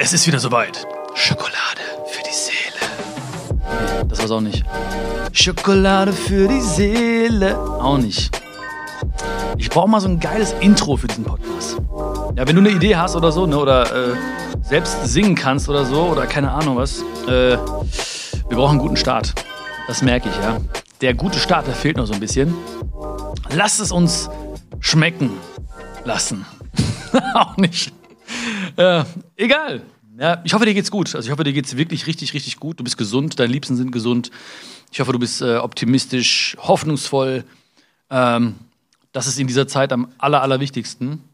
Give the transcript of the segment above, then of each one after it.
Es ist wieder soweit. Schokolade für die Seele. Das war's auch nicht. Schokolade für die Seele. Auch nicht. Ich brauche mal so ein geiles Intro für diesen Podcast. Ja, wenn du eine Idee hast oder so, ne, oder äh, selbst singen kannst oder so, oder keine Ahnung was, äh, wir brauchen einen guten Start. Das merke ich, ja. Der gute Start, der fehlt noch so ein bisschen. Lass es uns schmecken lassen. Auch nicht. Äh, egal. Ja, ich hoffe, dir geht's gut. Also ich hoffe, dir geht's wirklich richtig, richtig gut. Du bist gesund, deine Liebsten sind gesund. Ich hoffe, du bist äh, optimistisch, hoffnungsvoll. Ähm, das ist in dieser Zeit am aller, allerwichtigsten.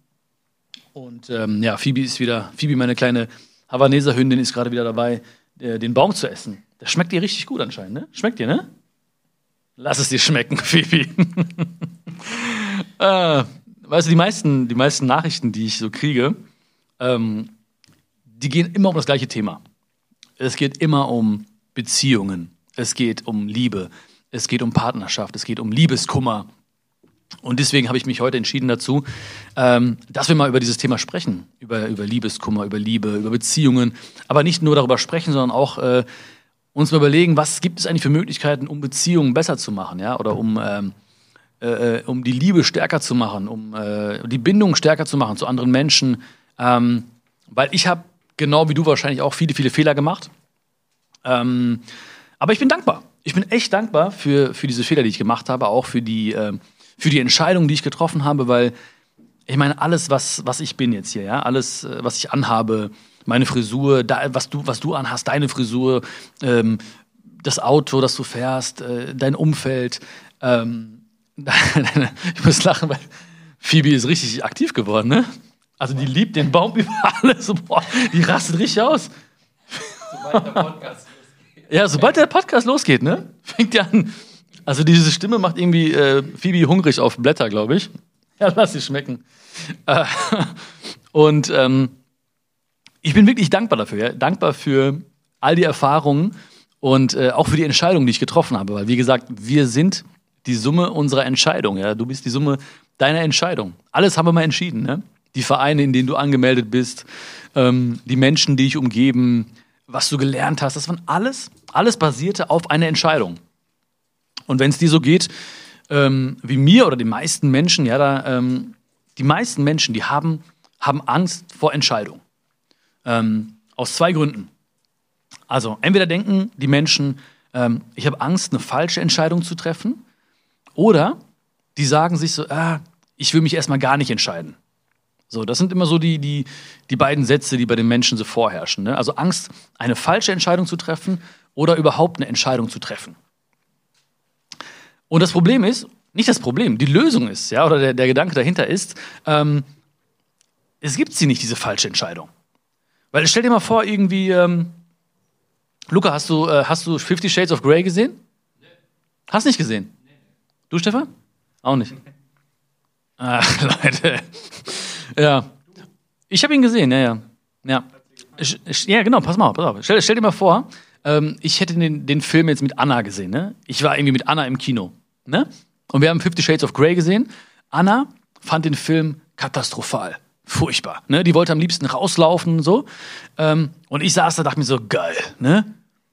Und ähm, ja, Phoebe ist wieder, Phoebe, meine kleine Havaneser Hündin, ist gerade wieder dabei, äh, den Baum zu essen. Das schmeckt dir richtig gut anscheinend, ne? Schmeckt dir, ne? Lass es dir schmecken, Phoebe. äh, weißt du, die meisten, die meisten Nachrichten, die ich so kriege, ähm, die gehen immer um das gleiche Thema. Es geht immer um Beziehungen. Es geht um Liebe. Es geht um Partnerschaft. Es geht um Liebeskummer. Und deswegen habe ich mich heute entschieden dazu, ähm, dass wir mal über dieses Thema sprechen. Über, über Liebeskummer, über Liebe, über Beziehungen. Aber nicht nur darüber sprechen, sondern auch äh, uns mal überlegen, was gibt es eigentlich für Möglichkeiten, um Beziehungen besser zu machen, ja? Oder um, ähm, äh, äh um die Liebe stärker zu machen, um äh, die Bindung stärker zu machen zu anderen Menschen. Ähm, weil ich habe, genau wie du wahrscheinlich auch, viele, viele Fehler gemacht. Ähm, aber ich bin dankbar. Ich bin echt dankbar für, für diese Fehler, die ich gemacht habe, auch für die, äh, für die Entscheidungen, die ich getroffen habe, weil ich meine, alles, was, was ich bin jetzt hier, ja, alles, äh, was ich anhabe, meine Frisur, da, was, du, was du anhast, deine Frisur, ähm, das Auto, das du fährst, äh, dein Umfeld. Ähm, ich muss lachen, weil Phoebe ist richtig aktiv geworden, ne? Also die liebt den Baum über alles. Boah, die rastet richtig aus. Sobald der Podcast losgeht. Ja, sobald der Podcast losgeht, ne? Fängt die an. Also diese Stimme macht irgendwie äh, Phoebe hungrig auf Blätter, glaube ich. Ja, lass sie schmecken. Äh, und ähm, ich bin wirklich dankbar dafür, ja? dankbar für all die Erfahrungen und äh, auch für die Entscheidungen, die ich getroffen habe. Weil, wie gesagt, wir sind die Summe unserer Entscheidung. Ja? Du bist die Summe deiner Entscheidung. Alles haben wir mal entschieden. Ne? Die Vereine, in denen du angemeldet bist, ähm, die Menschen, die dich umgeben, was du gelernt hast, das waren alles, alles basierte auf einer Entscheidung. Und wenn es dir so geht, ähm, wie mir oder den meisten Menschen, ja, da, ähm, die meisten Menschen, die haben, haben Angst vor Entscheidung. Ähm, aus zwei Gründen. Also entweder denken die Menschen, ähm, ich habe Angst, eine falsche Entscheidung zu treffen, oder die sagen sich so, ah, ich will mich erstmal gar nicht entscheiden. So, das sind immer so die, die, die beiden Sätze, die bei den Menschen so vorherrschen. Ne? Also Angst, eine falsche Entscheidung zu treffen oder überhaupt eine Entscheidung zu treffen. Und das Problem ist, nicht das Problem, die Lösung ist, ja, oder der, der Gedanke dahinter ist, ähm, es gibt sie nicht, diese falsche Entscheidung. Weil stell dir mal vor, irgendwie, ähm, Luca, hast du, äh, hast du Fifty Shades of Grey gesehen? Nee. Hast nicht gesehen? Nee. Du, Stefan? Auch nicht. Ach, Leute. Ja. Ich habe ihn gesehen, ja, ja. Ja. Ja, genau, pass mal, pass auf. Stell, stell dir mal vor, ähm, ich hätte den, den Film jetzt mit Anna gesehen, ne? Ich war irgendwie mit Anna im Kino, ne? Und wir haben Fifty Shades of Grey gesehen. Anna fand den Film katastrophal furchtbar. Ne? Die wollte am liebsten rauslaufen und so. Ähm, und ich saß da, dachte mir so, geil, ne?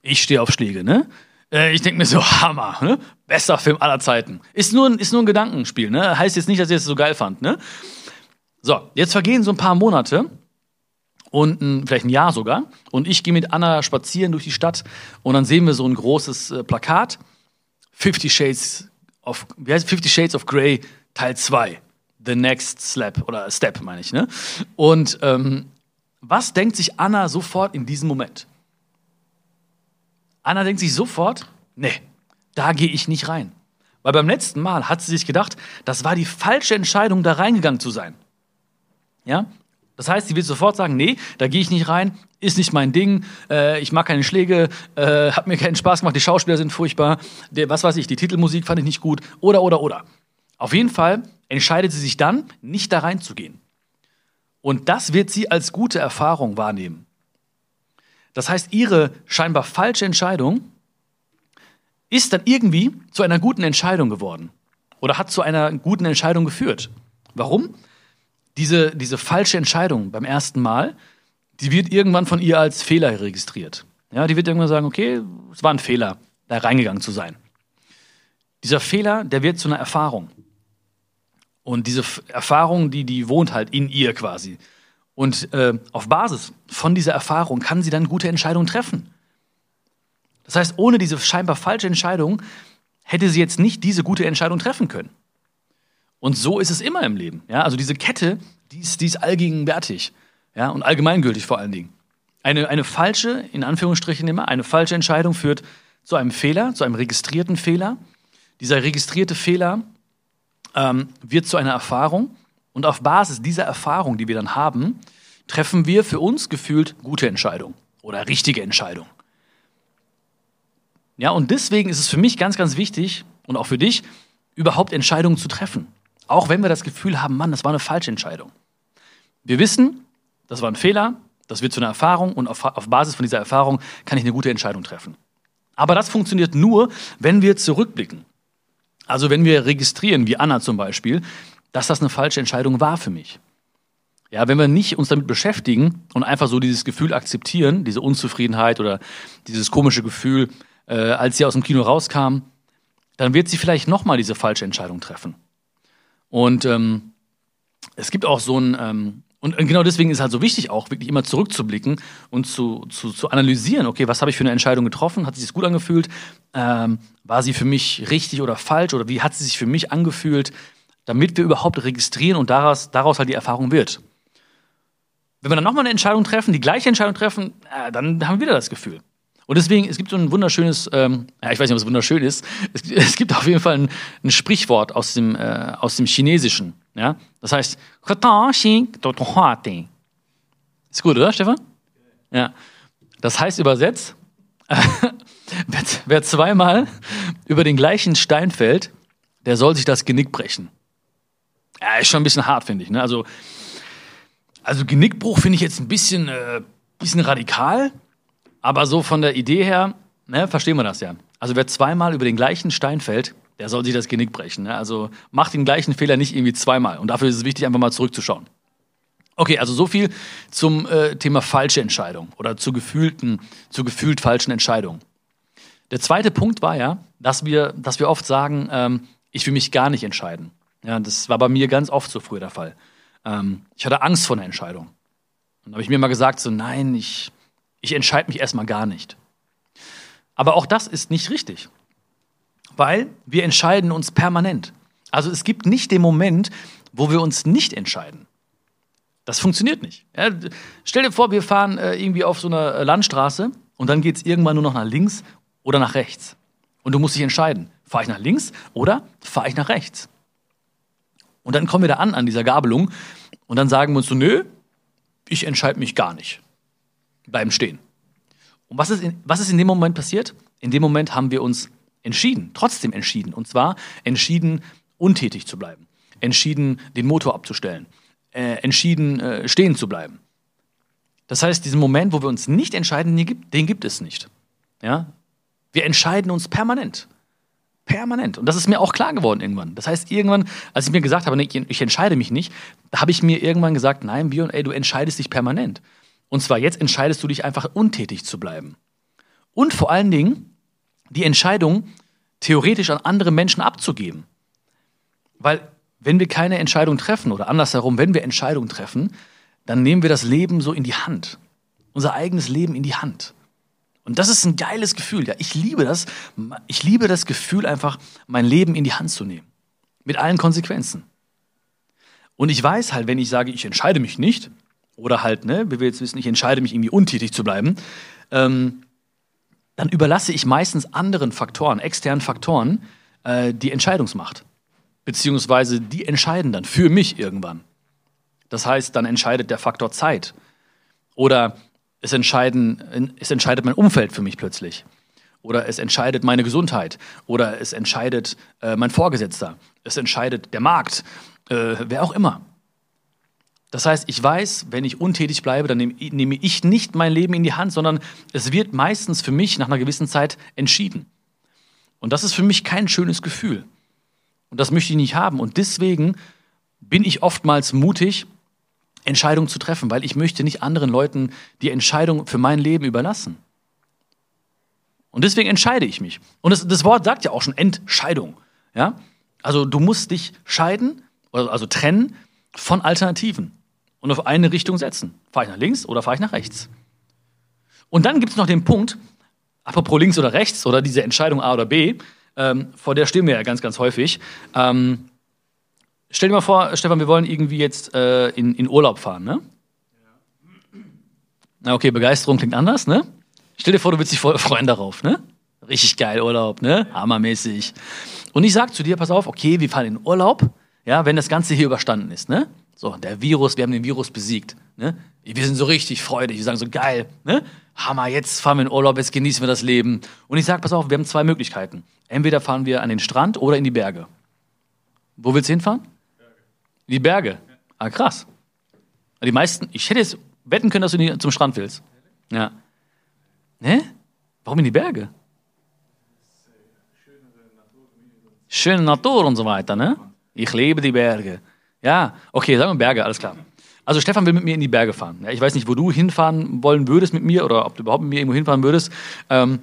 Ich stehe auf Schläge, ne? Äh, ich denke mir so, Hammer, ne? Bester Film aller Zeiten. Ist nur, ein, ist nur ein Gedankenspiel, ne? Heißt jetzt nicht, dass ich es das so geil fand, ne? So, jetzt vergehen so ein paar Monate und ein, vielleicht ein Jahr sogar. Und ich gehe mit Anna spazieren durch die Stadt und dann sehen wir so ein großes äh, Plakat. Fifty Shades of, wie heißt Fifty Shades of Grey Teil 2. The Next Slap oder Step, meine ich. Ne? Und ähm, was denkt sich Anna sofort in diesem Moment? Anna denkt sich sofort, nee, da gehe ich nicht rein. Weil beim letzten Mal hat sie sich gedacht, das war die falsche Entscheidung, da reingegangen zu sein. Ja? Das heißt, sie wird sofort sagen, nee, da gehe ich nicht rein, ist nicht mein Ding, äh, ich mag keine Schläge, äh, hat mir keinen Spaß gemacht, die Schauspieler sind furchtbar, der, was weiß ich, die Titelmusik fand ich nicht gut, oder, oder, oder. Auf jeden Fall entscheidet sie sich dann, nicht da reinzugehen. Und das wird sie als gute Erfahrung wahrnehmen. Das heißt, ihre scheinbar falsche Entscheidung ist dann irgendwie zu einer guten Entscheidung geworden oder hat zu einer guten Entscheidung geführt. Warum? Diese, diese falsche Entscheidung beim ersten Mal, die wird irgendwann von ihr als Fehler registriert. Ja, die wird irgendwann sagen, okay, es war ein Fehler, da reingegangen zu sein. Dieser Fehler, der wird zu einer Erfahrung. Und diese Erfahrung, die, die wohnt halt in ihr quasi. Und äh, auf Basis von dieser Erfahrung kann sie dann gute Entscheidungen treffen. Das heißt, ohne diese scheinbar falsche Entscheidung hätte sie jetzt nicht diese gute Entscheidung treffen können. Und so ist es immer im Leben. Ja? Also diese Kette, die ist, die ist allgegenwärtig ja? und allgemeingültig vor allen Dingen. Eine, eine falsche, in Anführungsstrichen immer, eine falsche Entscheidung führt zu einem Fehler, zu einem registrierten Fehler. Dieser registrierte Fehler ähm, wird zu einer Erfahrung und auf Basis dieser Erfahrung, die wir dann haben, treffen wir für uns gefühlt gute Entscheidungen oder richtige Entscheidungen. Ja, und deswegen ist es für mich ganz, ganz wichtig und auch für dich, überhaupt Entscheidungen zu treffen. Auch wenn wir das Gefühl haben, Mann, das war eine falsche Entscheidung. Wir wissen, das war ein Fehler, das wird zu einer Erfahrung und auf, auf Basis von dieser Erfahrung kann ich eine gute Entscheidung treffen. Aber das funktioniert nur, wenn wir zurückblicken. Also wenn wir registrieren, wie Anna zum Beispiel, dass das eine falsche Entscheidung war für mich. Ja, wenn wir nicht uns damit beschäftigen und einfach so dieses Gefühl akzeptieren, diese Unzufriedenheit oder dieses komische Gefühl, äh, als sie aus dem Kino rauskam, dann wird sie vielleicht nochmal diese falsche Entscheidung treffen. Und ähm, es gibt auch so ein, ähm, und genau deswegen ist es halt so wichtig, auch wirklich immer zurückzublicken und zu, zu, zu analysieren, okay, was habe ich für eine Entscheidung getroffen? Hat sich das gut angefühlt? Ähm, war sie für mich richtig oder falsch? Oder wie hat sie sich für mich angefühlt? Damit wir überhaupt registrieren und daraus, daraus halt die Erfahrung wird. Wenn wir dann nochmal eine Entscheidung treffen, die gleiche Entscheidung treffen, äh, dann haben wir wieder das Gefühl. Und deswegen, es gibt so ein wunderschönes, ähm, ja, ich weiß nicht, ob es wunderschön ist, es, es gibt auf jeden Fall ein, ein Sprichwort aus dem, äh, aus dem Chinesischen. Ja? Das heißt, ist gut, oder, Stefan? Ja. Das heißt übersetzt, wer, wer zweimal über den gleichen Stein fällt, der soll sich das Genick brechen. Ja, ist schon ein bisschen hart, finde ich. Ne? Also, also Genickbruch finde ich jetzt ein bisschen, äh, bisschen radikal, aber so von der Idee her, ne, verstehen wir das ja. Also wer zweimal über den gleichen Stein fällt, der soll sich das Genick brechen. Ne? Also macht den gleichen Fehler nicht irgendwie zweimal. Und dafür ist es wichtig, einfach mal zurückzuschauen. Okay, also so viel zum äh, Thema falsche Entscheidung oder zu gefühlten, zu gefühlt falschen Entscheidungen. Der zweite Punkt war ja, dass wir, dass wir oft sagen, ähm, ich will mich gar nicht entscheiden. Ja, das war bei mir ganz oft so früher der Fall. Ähm, ich hatte Angst vor einer Entscheidung. Und habe ich mir mal gesagt, so nein, ich, ich entscheide mich erstmal gar nicht. Aber auch das ist nicht richtig, weil wir entscheiden uns permanent. Also es gibt nicht den Moment, wo wir uns nicht entscheiden. Das funktioniert nicht. Ja, stell dir vor, wir fahren äh, irgendwie auf so einer Landstraße und dann geht es irgendwann nur noch nach links oder nach rechts. Und du musst dich entscheiden, fahre ich nach links oder fahre ich nach rechts? Und dann kommen wir da an, an dieser Gabelung, und dann sagen wir uns so, nö, ich entscheide mich gar nicht. Bleiben stehen. Und was ist, in, was ist in dem Moment passiert? In dem Moment haben wir uns entschieden, trotzdem entschieden. Und zwar entschieden, untätig zu bleiben. Entschieden, den Motor abzustellen. Äh, entschieden, äh, stehen zu bleiben. Das heißt, diesen Moment, wo wir uns nicht entscheiden, den gibt, den gibt es nicht. Ja? Wir entscheiden uns permanent. Permanent. Und das ist mir auch klar geworden irgendwann. Das heißt, irgendwann, als ich mir gesagt habe, nee, ich entscheide mich nicht, da habe ich mir irgendwann gesagt, nein, Björn, ey, du entscheidest dich permanent. Und zwar jetzt entscheidest du dich einfach untätig zu bleiben. Und vor allen Dingen die Entscheidung theoretisch an andere Menschen abzugeben. Weil wenn wir keine Entscheidung treffen oder andersherum, wenn wir Entscheidungen treffen, dann nehmen wir das Leben so in die Hand. Unser eigenes Leben in die Hand. Und das ist ein geiles Gefühl. Ja, ich liebe das. Ich liebe das Gefühl, einfach mein Leben in die Hand zu nehmen. Mit allen Konsequenzen. Und ich weiß halt, wenn ich sage, ich entscheide mich nicht, oder halt, ne, wie wir jetzt wissen, ich entscheide mich irgendwie untätig zu bleiben, ähm, dann überlasse ich meistens anderen Faktoren, externen Faktoren, äh, die Entscheidungsmacht. Beziehungsweise die entscheiden dann für mich irgendwann. Das heißt, dann entscheidet der Faktor Zeit. Oder es, entscheiden, es entscheidet mein Umfeld für mich plötzlich. Oder es entscheidet meine Gesundheit. Oder es entscheidet äh, mein Vorgesetzter. Es entscheidet der Markt. Äh, wer auch immer. Das heißt, ich weiß, wenn ich untätig bleibe, dann nehme ich nicht mein Leben in die Hand, sondern es wird meistens für mich nach einer gewissen Zeit entschieden. Und das ist für mich kein schönes Gefühl. Und das möchte ich nicht haben. Und deswegen bin ich oftmals mutig, Entscheidungen zu treffen, weil ich möchte nicht anderen Leuten die Entscheidung für mein Leben überlassen. Und deswegen entscheide ich mich. Und das, das Wort sagt ja auch schon Entscheidung. Ja? Also du musst dich scheiden, also trennen von Alternativen und auf eine Richtung setzen. Fahre ich nach links oder fahre ich nach rechts? Und dann gibt es noch den Punkt, apropos links oder rechts oder diese Entscheidung A oder B, ähm, vor der stehen wir ja ganz, ganz häufig. Ähm, stell dir mal vor, Stefan, wir wollen irgendwie jetzt äh, in, in Urlaub fahren, ne? Na okay, Begeisterung klingt anders, ne? Stell dir vor, du willst dich voll freuen darauf, ne? Richtig geil Urlaub, ne? Hammermäßig. Und ich sag zu dir, pass auf, okay, wir fahren in Urlaub, ja, wenn das Ganze hier überstanden ist, ne? So, der Virus, wir haben den Virus besiegt, ne? Wir sind so richtig freudig, wir sagen so geil, ne? Hammer, jetzt fahren wir in Urlaub, jetzt genießen wir das Leben. Und ich sag, pass auf, wir haben zwei Möglichkeiten. Entweder fahren wir an den Strand oder in die Berge. Wo willst du hinfahren? Berge. In die Berge. Ah, krass. Die meisten, ich hätte jetzt wetten können, dass du zum Strand willst. Ja. Ne? Warum in die Berge? Schöne Natur und so weiter, ne? Ich liebe die Berge. Ja, okay, sagen wir Berge, alles klar. Also Stefan will mit mir in die Berge fahren. Ja, ich weiß nicht, wo du hinfahren wollen würdest mit mir oder ob du überhaupt mit mir irgendwo hinfahren würdest. Ähm,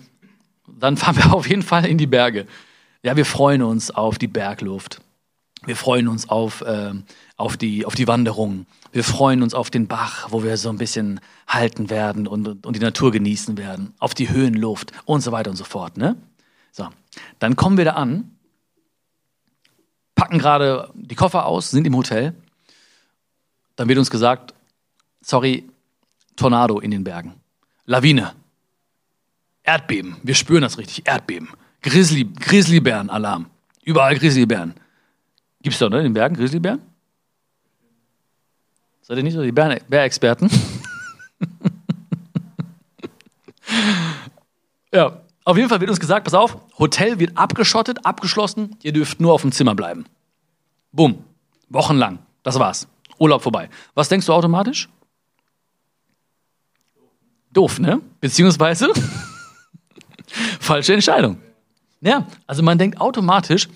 dann fahren wir auf jeden Fall in die Berge. Ja, wir freuen uns auf die Bergluft. Wir freuen uns auf, äh, auf, die, auf die Wanderung. Wir freuen uns auf den Bach, wo wir so ein bisschen halten werden und, und die Natur genießen werden. Auf die Höhenluft und so weiter und so fort. Ne? So, dann kommen wir da an, packen gerade die Koffer aus, sind im Hotel. Dann wird uns gesagt, sorry, Tornado in den Bergen. Lawine. Erdbeben. Wir spüren das richtig. Erdbeben. Grizzly, Grizzlybären-Alarm. Überall Grizzlybären. Gibt's da, ne, in den Bergen Grizzlybären? Seid ihr nicht so die Bärexperten? ja, auf jeden Fall wird uns gesagt, pass auf, Hotel wird abgeschottet, abgeschlossen, ihr dürft nur auf dem Zimmer bleiben. Bumm. Wochenlang. Das war's. Urlaub vorbei. Was denkst du automatisch? Doof, ne? Beziehungsweise falsche Entscheidung. Ja, also man denkt automatisch,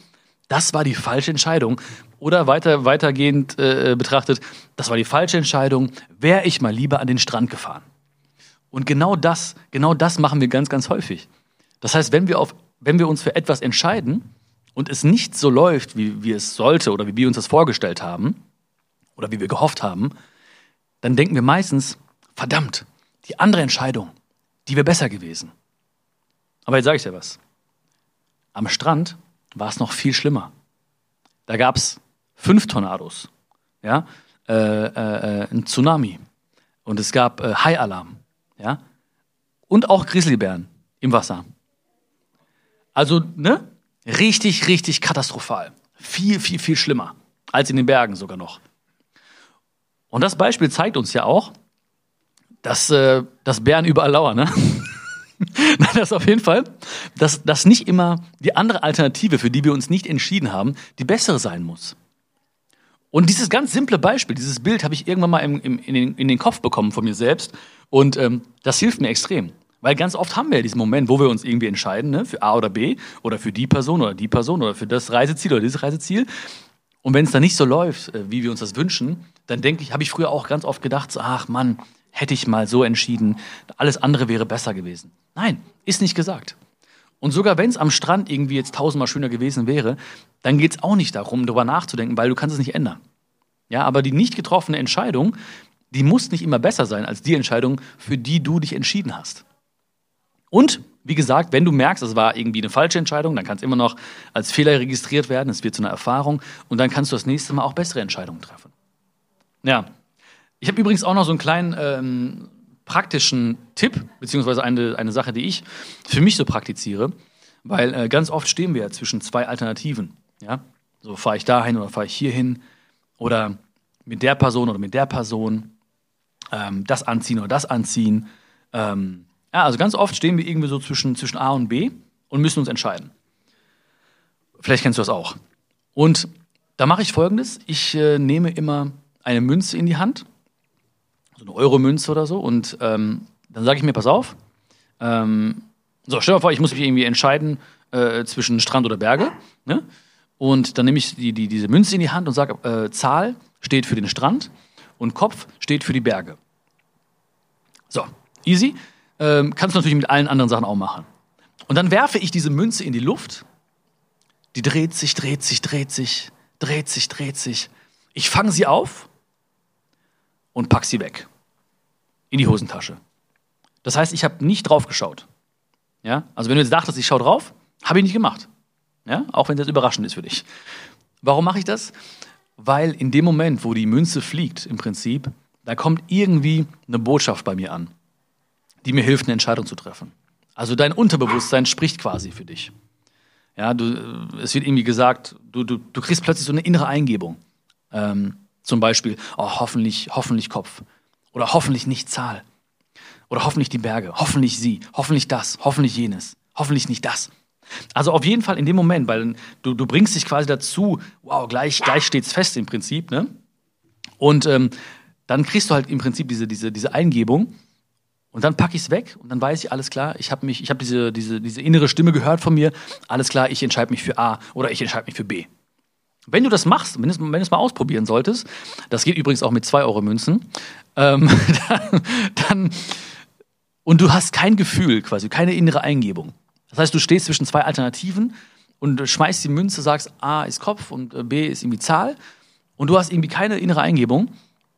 das war die falsche Entscheidung. Oder weiter, weitergehend äh, betrachtet, das war die falsche Entscheidung, wäre ich mal lieber an den Strand gefahren. Und genau das, genau das machen wir ganz, ganz häufig. Das heißt, wenn wir, auf, wenn wir uns für etwas entscheiden und es nicht so läuft, wie, wie es sollte oder wie wir uns das vorgestellt haben oder wie wir gehofft haben, dann denken wir meistens, verdammt, die andere Entscheidung, die wäre besser gewesen. Aber jetzt sage ich dir was. Am Strand war es noch viel schlimmer. Da gab es fünf Tornados, ja, äh, äh, ein Tsunami und es gab äh, Haialarm, ja, und auch Grizzlybären im Wasser. Also, ne, richtig, richtig katastrophal. Viel, viel, viel schlimmer als in den Bergen sogar noch. Und das Beispiel zeigt uns ja auch, dass, äh, dass Bären überall lauern, ne? Das auf jeden Fall, dass, dass nicht immer die andere Alternative, für die wir uns nicht entschieden haben, die bessere sein muss. Und dieses ganz simple Beispiel, dieses Bild habe ich irgendwann mal im, im, in, den, in, den, Kopf bekommen von mir selbst. Und ähm, das hilft mir extrem. Weil ganz oft haben wir ja diesen Moment, wo wir uns irgendwie entscheiden, ne, für A oder B oder für die Person oder die Person oder für das Reiseziel oder dieses Reiseziel. Und wenn es dann nicht so läuft, äh, wie wir uns das wünschen, dann denke ich, habe ich früher auch ganz oft gedacht, so, ach Mann, hätte ich mal so entschieden, alles andere wäre besser gewesen. Nein, ist nicht gesagt. Und sogar wenn es am Strand irgendwie jetzt tausendmal schöner gewesen wäre, dann geht es auch nicht darum, darüber nachzudenken, weil du kannst es nicht ändern. Ja, aber die nicht getroffene Entscheidung, die muss nicht immer besser sein als die Entscheidung, für die du dich entschieden hast. Und wie gesagt, wenn du merkst, es war irgendwie eine falsche Entscheidung, dann kann es immer noch als Fehler registriert werden, es wird zu einer Erfahrung und dann kannst du das nächste Mal auch bessere Entscheidungen treffen. Ja. Ich habe übrigens auch noch so einen kleinen ähm, praktischen Tipp, beziehungsweise eine, eine Sache, die ich für mich so praktiziere, weil äh, ganz oft stehen wir ja zwischen zwei Alternativen. Ja? So fahre ich dahin oder fahre ich hierhin oder mit der Person oder mit der Person, ähm, das anziehen oder das anziehen. Ähm, ja, also ganz oft stehen wir irgendwie so zwischen, zwischen A und B und müssen uns entscheiden. Vielleicht kennst du das auch. Und da mache ich folgendes: Ich äh, nehme immer eine Münze in die Hand so eine Euro-Münze oder so. Und ähm, dann sage ich mir, pass auf. Ähm, so, stell dir mal vor, ich muss mich irgendwie entscheiden äh, zwischen Strand oder Berge. Ne? Und dann nehme ich die, die, diese Münze in die Hand und sage, äh, Zahl steht für den Strand und Kopf steht für die Berge. So, easy. Ähm, kannst du natürlich mit allen anderen Sachen auch machen. Und dann werfe ich diese Münze in die Luft. Die dreht sich, dreht sich, dreht sich, dreht sich, dreht sich. Ich fange sie auf und pack sie weg. In die Hosentasche. Das heißt, ich habe nicht drauf geschaut. Ja? Also wenn du jetzt dachtest, ich schaue drauf, habe ich nicht gemacht. Ja? Auch wenn das überraschend ist für dich. Warum mache ich das? Weil in dem Moment, wo die Münze fliegt, im Prinzip, da kommt irgendwie eine Botschaft bei mir an, die mir hilft, eine Entscheidung zu treffen. Also dein Unterbewusstsein spricht quasi für dich. Ja, du, es wird irgendwie gesagt, du, du, du kriegst plötzlich so eine innere Eingebung. Ähm, zum Beispiel, oh, hoffentlich, hoffentlich Kopf. Oder hoffentlich nicht Zahl. Oder hoffentlich die Berge. Hoffentlich sie. Hoffentlich das. Hoffentlich jenes. Hoffentlich nicht das. Also auf jeden Fall in dem Moment, weil du, du bringst dich quasi dazu, wow, gleich, gleich steht's fest im Prinzip, ne? Und ähm, dann kriegst du halt im Prinzip diese, diese, diese Eingebung und dann packe ich es weg und dann weiß ich, alles klar, ich habe habe diese, diese, diese innere Stimme gehört von mir, alles klar, ich entscheide mich für A oder ich entscheide mich für B. Wenn du das machst, wenn du, wenn du es mal ausprobieren solltest, das geht übrigens auch mit 2-Euro-Münzen, ähm, dann, dann, und du hast kein Gefühl quasi, keine innere Eingebung. Das heißt, du stehst zwischen zwei Alternativen und schmeißt die Münze, sagst, A ist Kopf und äh, B ist irgendwie Zahl und du hast irgendwie keine innere Eingebung,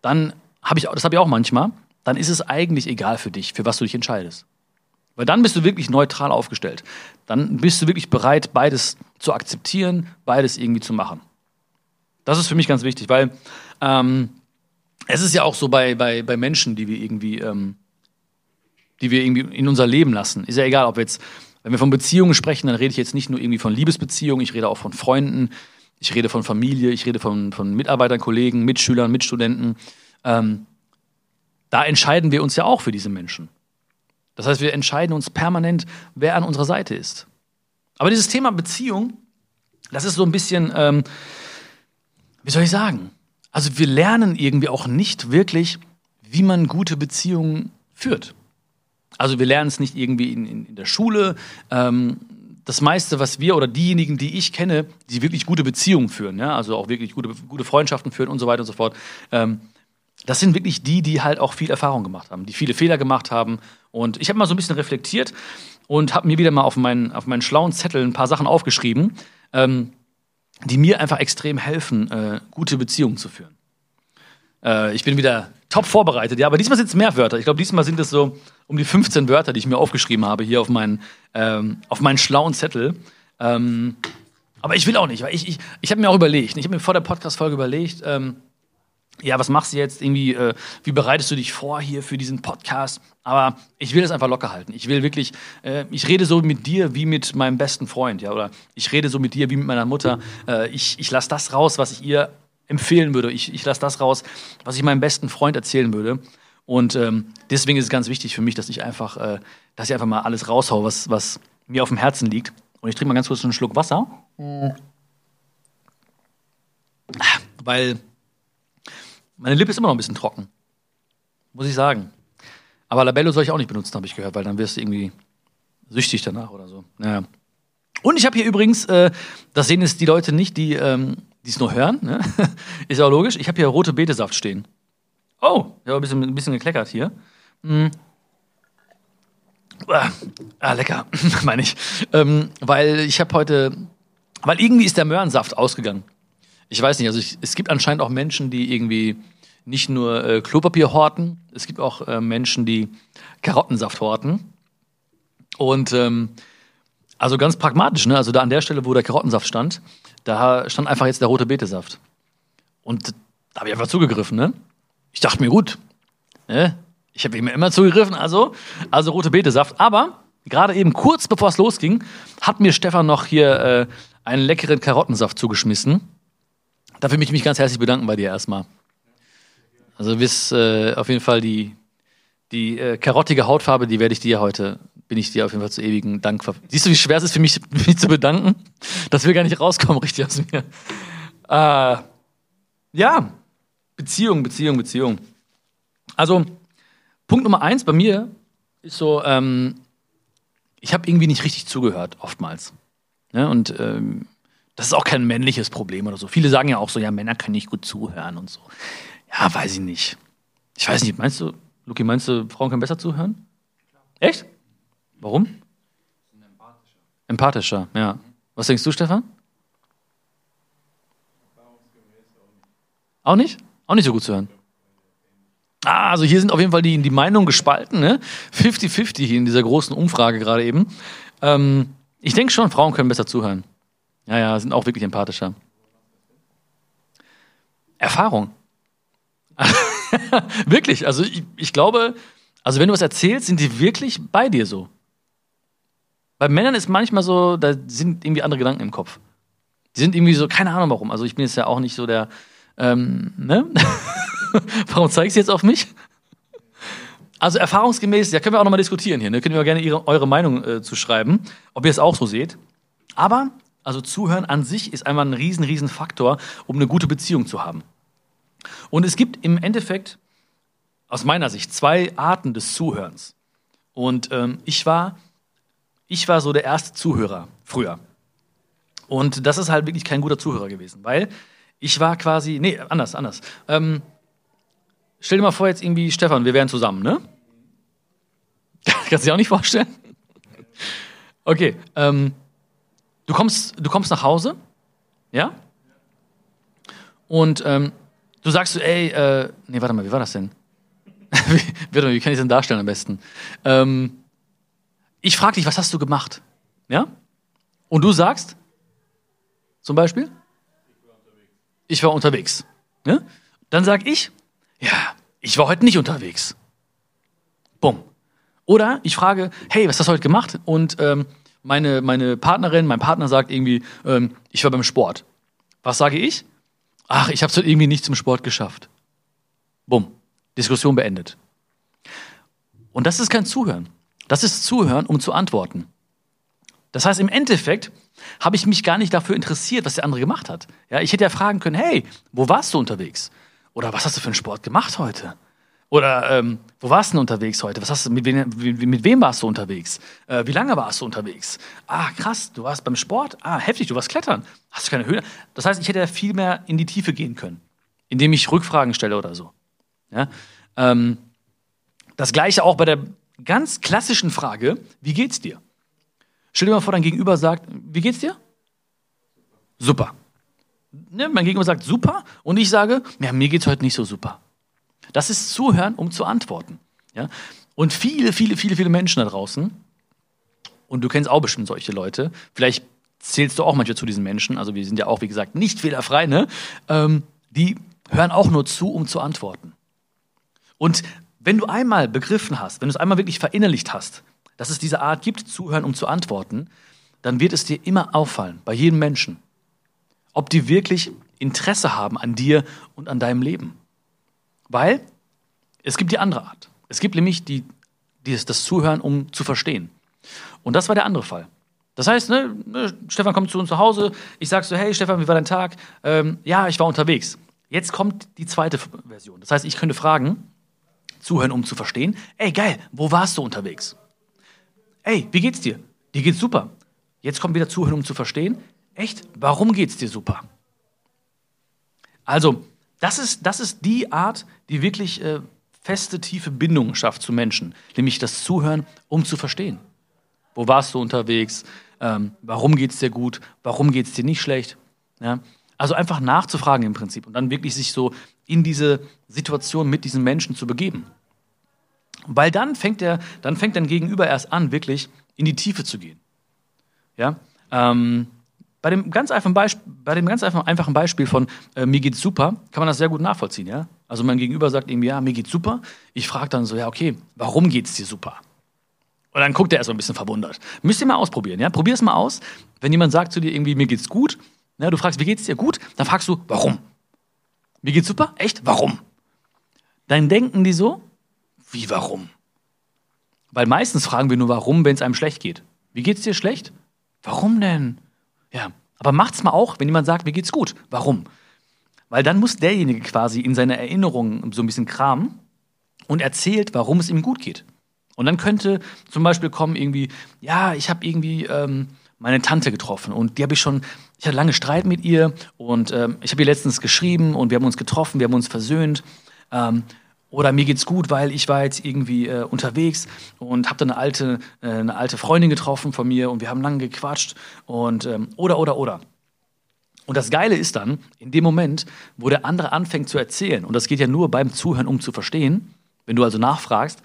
dann habe ich, das habe ich auch manchmal, dann ist es eigentlich egal für dich, für was du dich entscheidest. Weil dann bist du wirklich neutral aufgestellt. Dann bist du wirklich bereit, beides zu akzeptieren, beides irgendwie zu machen. Das ist für mich ganz wichtig, weil ähm, es ist ja auch so bei, bei, bei Menschen, die wir irgendwie, ähm, die wir irgendwie in unser Leben lassen. Ist ja egal, ob wir jetzt, wenn wir von Beziehungen sprechen, dann rede ich jetzt nicht nur irgendwie von Liebesbeziehungen, ich rede auch von Freunden, ich rede von Familie, ich rede von, von Mitarbeitern, Kollegen, Mitschülern, Mitstudenten. Ähm, da entscheiden wir uns ja auch für diese Menschen. Das heißt, wir entscheiden uns permanent, wer an unserer Seite ist. Aber dieses Thema Beziehung, das ist so ein bisschen, ähm, wie soll ich sagen? Also wir lernen irgendwie auch nicht wirklich, wie man gute Beziehungen führt. Also wir lernen es nicht irgendwie in, in, in der Schule. Ähm, das meiste, was wir oder diejenigen, die ich kenne, die wirklich gute Beziehungen führen, ja, also auch wirklich gute, gute Freundschaften führen und so weiter und so fort, ähm, das sind wirklich die, die halt auch viel Erfahrung gemacht haben, die viele Fehler gemacht haben. Und ich habe mal so ein bisschen reflektiert und habe mir wieder mal auf meinen, auf meinen schlauen Zettel ein paar Sachen aufgeschrieben, ähm, die mir einfach extrem helfen, äh, gute Beziehungen zu führen. Äh, ich bin wieder top vorbereitet, ja, aber diesmal sind es mehr Wörter. Ich glaube, diesmal sind es so um die 15 Wörter, die ich mir aufgeschrieben habe hier auf meinen, ähm, auf meinen schlauen Zettel. Ähm, aber ich will auch nicht, weil ich, ich, ich habe mir auch überlegt, ich habe mir vor der Podcast-Folge überlegt, ähm, ja, was machst du jetzt irgendwie, äh, wie bereitest du dich vor hier für diesen Podcast? Aber ich will das einfach locker halten. Ich will wirklich, äh, ich rede so mit dir wie mit meinem besten Freund, ja, oder ich rede so mit dir wie mit meiner Mutter. Äh, ich ich lasse das raus, was ich ihr empfehlen würde. Ich, ich lasse das raus, was ich meinem besten Freund erzählen würde. Und ähm, deswegen ist es ganz wichtig für mich, dass ich einfach, äh, dass ich einfach mal alles raushau, was, was mir auf dem Herzen liegt. Und ich trinke mal ganz kurz einen Schluck Wasser. Mhm. Weil meine Lippe ist immer noch ein bisschen trocken. Muss ich sagen. Aber Labello soll ich auch nicht benutzen, habe ich gehört, weil dann wirst du irgendwie süchtig danach oder so. Naja. Und ich habe hier übrigens, äh, das sehen jetzt die Leute nicht, die ähm, es nur hören. Ne? ist ja auch logisch. Ich habe hier rote Betesaft stehen. Oh, ich habe ein bisschen, ein bisschen gekleckert hier. Mm. Ah, lecker, meine ich. Ähm, weil ich habe heute, weil irgendwie ist der Möhrensaft ausgegangen. Ich weiß nicht, also ich, es gibt anscheinend auch Menschen, die irgendwie nicht nur äh, Klopapier horten, es gibt auch äh, Menschen, die Karottensaft horten. Und ähm, also ganz pragmatisch, ne? Also da an der Stelle, wo der Karottensaft stand, da stand einfach jetzt der rote Betesaft. Und da habe ich einfach zugegriffen, ne? Ich dachte mir, gut, ne? Ich habe mir immer zugegriffen, also, also rote Betesaft. Aber gerade eben kurz bevor es losging, hat mir Stefan noch hier äh, einen leckeren Karottensaft zugeschmissen. Dafür möchte ich mich ganz herzlich bedanken bei dir erstmal. Also du bist äh, auf jeden Fall die, die äh, karottige Hautfarbe, die werde ich dir heute, bin ich dir auf jeden Fall zu ewigen Dank ver Siehst du, wie schwer es ist für mich, mich zu bedanken? Das will gar nicht rauskommen, richtig aus mir. Äh, ja, Beziehung, Beziehung, Beziehung. Also, Punkt Nummer eins bei mir ist so, ähm, ich habe irgendwie nicht richtig zugehört, oftmals. Ja, und ähm, das ist auch kein männliches Problem oder so. Viele sagen ja auch so, ja, Männer können nicht gut zuhören und so. Ja, weiß ich nicht. Ich weiß nicht, meinst du, Luki, meinst du, Frauen können besser zuhören? Echt? Warum? Empathischer. Empathischer, ja. Was denkst du, Stefan? Auch nicht? Auch nicht so gut zu hören. Ah, also hier sind auf jeden Fall die, die Meinungen gespalten, ne? 50-50 hier in dieser großen Umfrage gerade eben. Ähm, ich denke schon, Frauen können besser zuhören. Ja, ja, sind auch wirklich empathischer. Erfahrung. wirklich, also ich, ich glaube, also wenn du was erzählst, sind die wirklich bei dir so. Bei Männern ist manchmal so, da sind irgendwie andere Gedanken im Kopf. Die sind irgendwie so, keine Ahnung warum. Also ich bin jetzt ja auch nicht so der, ähm, ne? warum zeigst du jetzt auf mich? Also erfahrungsgemäß, ja, können wir auch nochmal diskutieren hier, ne? Können wir gerne ihre, eure Meinung äh, zu schreiben, ob ihr es auch so seht. Aber, also Zuhören an sich ist einmal ein riesen, riesen Faktor, um eine gute Beziehung zu haben. Und es gibt im Endeffekt, aus meiner Sicht, zwei Arten des Zuhörens. Und ähm, ich war, ich war so der erste Zuhörer früher. Und das ist halt wirklich kein guter Zuhörer gewesen, weil ich war quasi, nee, anders, anders. Ähm, stell dir mal vor, jetzt irgendwie, Stefan, wir wären zusammen, ne? Kannst du dir auch nicht vorstellen? Okay, ähm, du, kommst, du kommst nach Hause, ja? Und ähm, du sagst so, ey, äh, nee, warte mal, wie war das denn? wie, warte mal, wie kann ich das denn darstellen am besten? Ähm, ich frage dich, was hast du gemacht? Ja? Und du sagst, zum Beispiel? ich war unterwegs. Ne? Dann sage ich, ja, ich war heute nicht unterwegs. Bumm. Oder ich frage, hey, was hast du heute gemacht? Und ähm, meine, meine Partnerin, mein Partner sagt irgendwie, ähm, ich war beim Sport. Was sage ich? Ach, ich habe es heute irgendwie nicht zum Sport geschafft. Bumm. Diskussion beendet. Und das ist kein Zuhören. Das ist Zuhören, um zu antworten. Das heißt, im Endeffekt habe ich mich gar nicht dafür interessiert, was der andere gemacht hat. Ja, ich hätte ja fragen können, hey, wo warst du unterwegs? Oder was hast du für einen Sport gemacht heute? Oder ähm, wo warst du denn unterwegs heute? Was hast du, mit, wem, mit wem warst du unterwegs? Äh, wie lange warst du unterwegs? Ah, krass, du warst beim Sport? Ah, heftig, du warst klettern. Hast du keine Höhe? Das heißt, ich hätte ja viel mehr in die Tiefe gehen können, indem ich Rückfragen stelle oder so. Ja? Ähm, das gleiche auch bei der ganz klassischen Frage, wie geht's dir? Stell dir mal vor, dein Gegenüber sagt, wie geht's dir? Super. Ne, mein Gegenüber sagt super und ich sage, ja, mir geht's heute nicht so super. Das ist Zuhören, um zu antworten. Ja? Und viele, viele, viele, viele Menschen da draußen, und du kennst auch bestimmt solche Leute, vielleicht zählst du auch manchmal zu diesen Menschen, also wir sind ja auch, wie gesagt, nicht fehlerfrei, ne? Ähm, die hören auch nur zu, um zu antworten. Und wenn du einmal begriffen hast, wenn du es einmal wirklich verinnerlicht hast, dass es diese Art gibt, zuhören, um zu antworten, dann wird es dir immer auffallen, bei jedem Menschen, ob die wirklich Interesse haben an dir und an deinem Leben. Weil es gibt die andere Art. Es gibt nämlich die, die, das Zuhören, um zu verstehen. Und das war der andere Fall. Das heißt, ne, ne, Stefan kommt zu uns zu Hause, ich sage so, hey Stefan, wie war dein Tag? Ähm, ja, ich war unterwegs. Jetzt kommt die zweite Version. Das heißt, ich könnte fragen, zuhören, um zu verstehen, ey geil, wo warst du unterwegs? Ey, wie geht's dir? Dir geht's super. Jetzt kommt wieder Zuhören, um zu verstehen. Echt? Warum geht's dir super? Also, das ist, das ist die Art, die wirklich äh, feste, tiefe Bindungen schafft zu Menschen. Nämlich das Zuhören, um zu verstehen. Wo warst du unterwegs? Ähm, warum geht's dir gut? Warum geht's dir nicht schlecht? Ja? Also einfach nachzufragen im Prinzip und dann wirklich sich so in diese Situation mit diesen Menschen zu begeben. Weil dann fängt, der, dann fängt dein Gegenüber erst an, wirklich in die Tiefe zu gehen. Ja? Ähm, bei dem ganz einfachen Beispiel, bei dem ganz einfachen Beispiel von äh, mir geht's super, kann man das sehr gut nachvollziehen. Ja? Also mein Gegenüber sagt irgendwie, ja, mir geht's super. Ich frage dann so, ja, okay, warum geht's dir super? Und dann guckt er erst so ein bisschen verwundert. Müsst ihr mal ausprobieren, ja? Probier es mal aus. Wenn jemand sagt zu dir irgendwie, mir geht's gut, ja, du fragst, wie geht's dir gut? Dann fragst du, warum? Mir geht's super? Echt? Warum? Dann denken die so, wie warum? Weil meistens fragen wir nur warum, wenn es einem schlecht geht. Wie geht's dir schlecht? Warum denn? Ja, aber macht's mal auch, wenn jemand sagt, mir geht's gut. Warum? Weil dann muss derjenige quasi in seiner Erinnerung so ein bisschen kramen und erzählt, warum es ihm gut geht. Und dann könnte zum Beispiel kommen irgendwie, ja, ich habe irgendwie ähm, meine Tante getroffen und die habe ich schon, ich hatte lange Streit mit ihr und ähm, ich habe ihr letztens geschrieben und wir haben uns getroffen, wir haben uns versöhnt Ähm, oder mir geht's gut, weil ich war jetzt irgendwie äh, unterwegs und habe da eine alte, äh, eine alte Freundin getroffen von mir und wir haben lange gequatscht und ähm, oder oder oder. Und das Geile ist dann, in dem Moment, wo der andere anfängt zu erzählen, und das geht ja nur beim Zuhören, um zu verstehen, wenn du also nachfragst,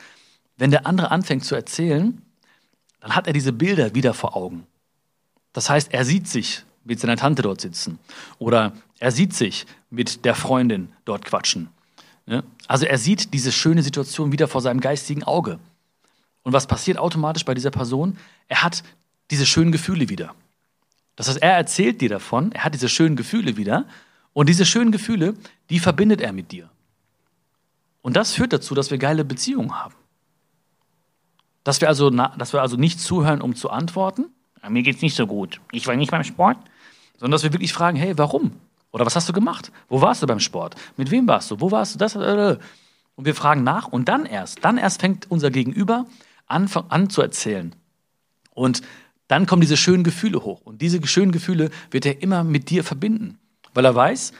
wenn der andere anfängt zu erzählen, dann hat er diese Bilder wieder vor Augen. Das heißt, er sieht sich mit seiner Tante dort sitzen oder er sieht sich mit der Freundin dort quatschen. Also er sieht diese schöne Situation wieder vor seinem geistigen Auge. Und was passiert automatisch bei dieser Person? Er hat diese schönen Gefühle wieder. Das heißt, er erzählt dir davon, er hat diese schönen Gefühle wieder und diese schönen Gefühle, die verbindet er mit dir. Und das führt dazu, dass wir geile Beziehungen haben. Dass wir also, dass wir also nicht zuhören, um zu antworten. Ja, mir geht's nicht so gut. Ich war nicht beim Sport. Sondern dass wir wirklich fragen, hey, warum? Oder was hast du gemacht? Wo warst du beim Sport? Mit wem warst du? Wo warst du? Das, äh, und wir fragen nach und dann erst, dann erst fängt unser Gegenüber an, an zu erzählen. Und dann kommen diese schönen Gefühle hoch. Und diese schönen Gefühle wird er immer mit dir verbinden. Weil er weiß,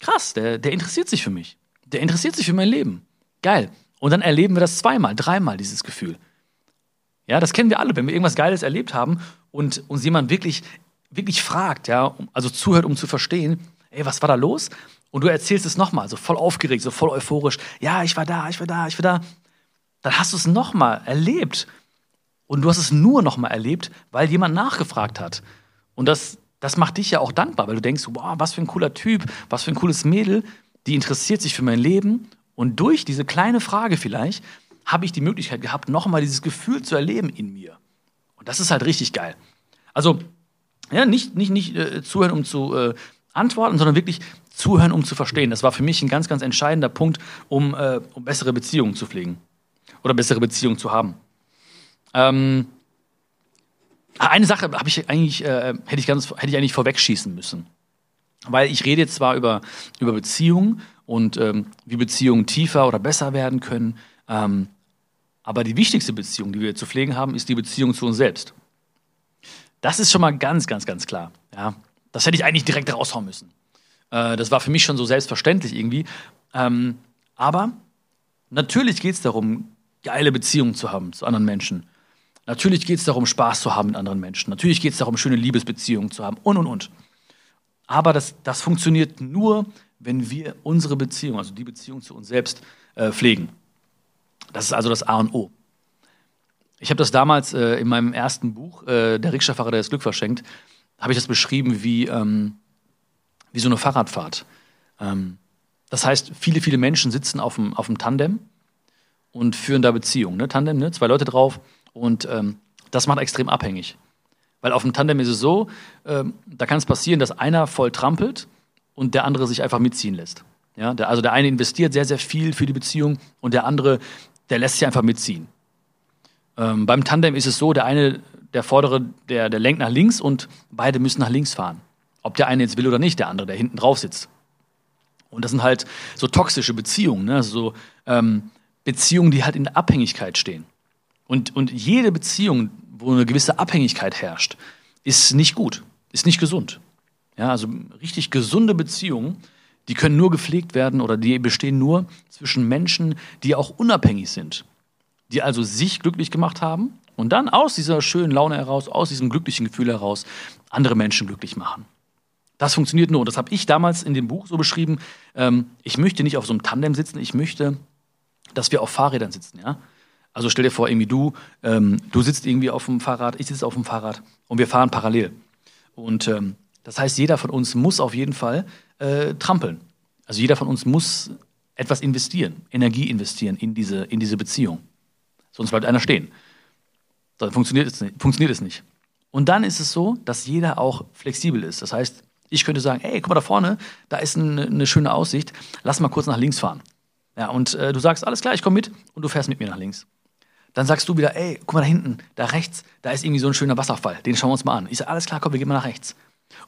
krass, der, der interessiert sich für mich. Der interessiert sich für mein Leben. Geil. Und dann erleben wir das zweimal, dreimal, dieses Gefühl. Ja, das kennen wir alle, wenn wir irgendwas Geiles erlebt haben und uns jemand wirklich, wirklich fragt, ja, also zuhört, um zu verstehen, ey, was war da los? Und du erzählst es nochmal, so voll aufgeregt, so voll euphorisch, ja, ich war da, ich war da, ich war da. Dann hast du es nochmal erlebt. Und du hast es nur nochmal erlebt, weil jemand nachgefragt hat. Und das, das macht dich ja auch dankbar, weil du denkst, wow, was für ein cooler Typ, was für ein cooles Mädel, die interessiert sich für mein Leben. Und durch diese kleine Frage vielleicht habe ich die Möglichkeit gehabt, nochmal dieses Gefühl zu erleben in mir. Und das ist halt richtig geil. Also, ja, nicht, nicht, nicht äh, zuhören, um zu äh, antworten, sondern wirklich zuhören, um zu verstehen. Das war für mich ein ganz, ganz entscheidender Punkt, um, äh, um bessere Beziehungen zu pflegen oder bessere Beziehungen zu haben. Ähm, eine Sache habe ich eigentlich, äh, hätte ich ganz, hätte ich eigentlich vorwegschießen müssen. Weil ich rede jetzt zwar über, über Beziehungen und ähm, wie Beziehungen tiefer oder besser werden können, ähm, aber die wichtigste Beziehung, die wir zu pflegen haben, ist die Beziehung zu uns selbst. Das ist schon mal ganz, ganz, ganz klar. Ja, das hätte ich eigentlich direkt raushauen müssen. Äh, das war für mich schon so selbstverständlich irgendwie. Ähm, aber natürlich geht es darum, geile Beziehungen zu haben zu anderen Menschen. Natürlich geht es darum, Spaß zu haben mit anderen Menschen. Natürlich geht es darum, schöne Liebesbeziehungen zu haben und und und. Aber das, das funktioniert nur, wenn wir unsere Beziehung, also die Beziehung zu uns selbst, äh, pflegen. Das ist also das A und O. Ich habe das damals äh, in meinem ersten Buch, äh, Der Rikscha-Fahrer, der das Glück verschenkt, habe ich das beschrieben wie, ähm, wie so eine Fahrradfahrt. Ähm, das heißt, viele, viele Menschen sitzen auf dem, auf dem Tandem und führen da Beziehungen. Ne? Tandem, ne? zwei Leute drauf und ähm, das macht extrem abhängig. Weil auf dem Tandem ist es so, ähm, da kann es passieren, dass einer voll trampelt und der andere sich einfach mitziehen lässt. Ja, der, also der eine investiert sehr, sehr viel für die Beziehung und der andere, der lässt sich einfach mitziehen. Ähm, beim Tandem ist es so, der eine, der vordere, der, der lenkt nach links und beide müssen nach links fahren. Ob der eine jetzt will oder nicht, der andere, der hinten drauf sitzt. Und das sind halt so toxische Beziehungen, ne? also so ähm, Beziehungen, die halt in der Abhängigkeit stehen. Und, und jede Beziehung, wo eine gewisse Abhängigkeit herrscht, ist nicht gut, ist nicht gesund. Ja, also richtig gesunde Beziehungen, die können nur gepflegt werden oder die bestehen nur zwischen Menschen, die auch unabhängig sind. Die also sich glücklich gemacht haben und dann aus dieser schönen Laune heraus, aus diesem glücklichen Gefühl heraus andere Menschen glücklich machen. Das funktioniert nur. Und das habe ich damals in dem Buch so beschrieben. Ähm, ich möchte nicht auf so einem Tandem sitzen, ich möchte, dass wir auf Fahrrädern sitzen. Ja? Also stell dir vor, irgendwie du, ähm, du sitzt irgendwie auf dem Fahrrad, ich sitze auf dem Fahrrad und wir fahren parallel. Und ähm, das heißt, jeder von uns muss auf jeden Fall äh, trampeln. Also jeder von uns muss etwas investieren, Energie investieren in diese, in diese Beziehung. Sonst bleibt einer stehen. Dann funktioniert es, nicht, funktioniert es nicht. Und dann ist es so, dass jeder auch flexibel ist. Das heißt, ich könnte sagen, ey, guck mal da vorne, da ist eine, eine schöne Aussicht, lass mal kurz nach links fahren. Ja, und äh, du sagst, alles klar, ich komme mit und du fährst mit mir nach links. Dann sagst du wieder, ey, guck mal da hinten, da rechts, da ist irgendwie so ein schöner Wasserfall, den schauen wir uns mal an. Ich sage, alles klar, komm, wir gehen mal nach rechts.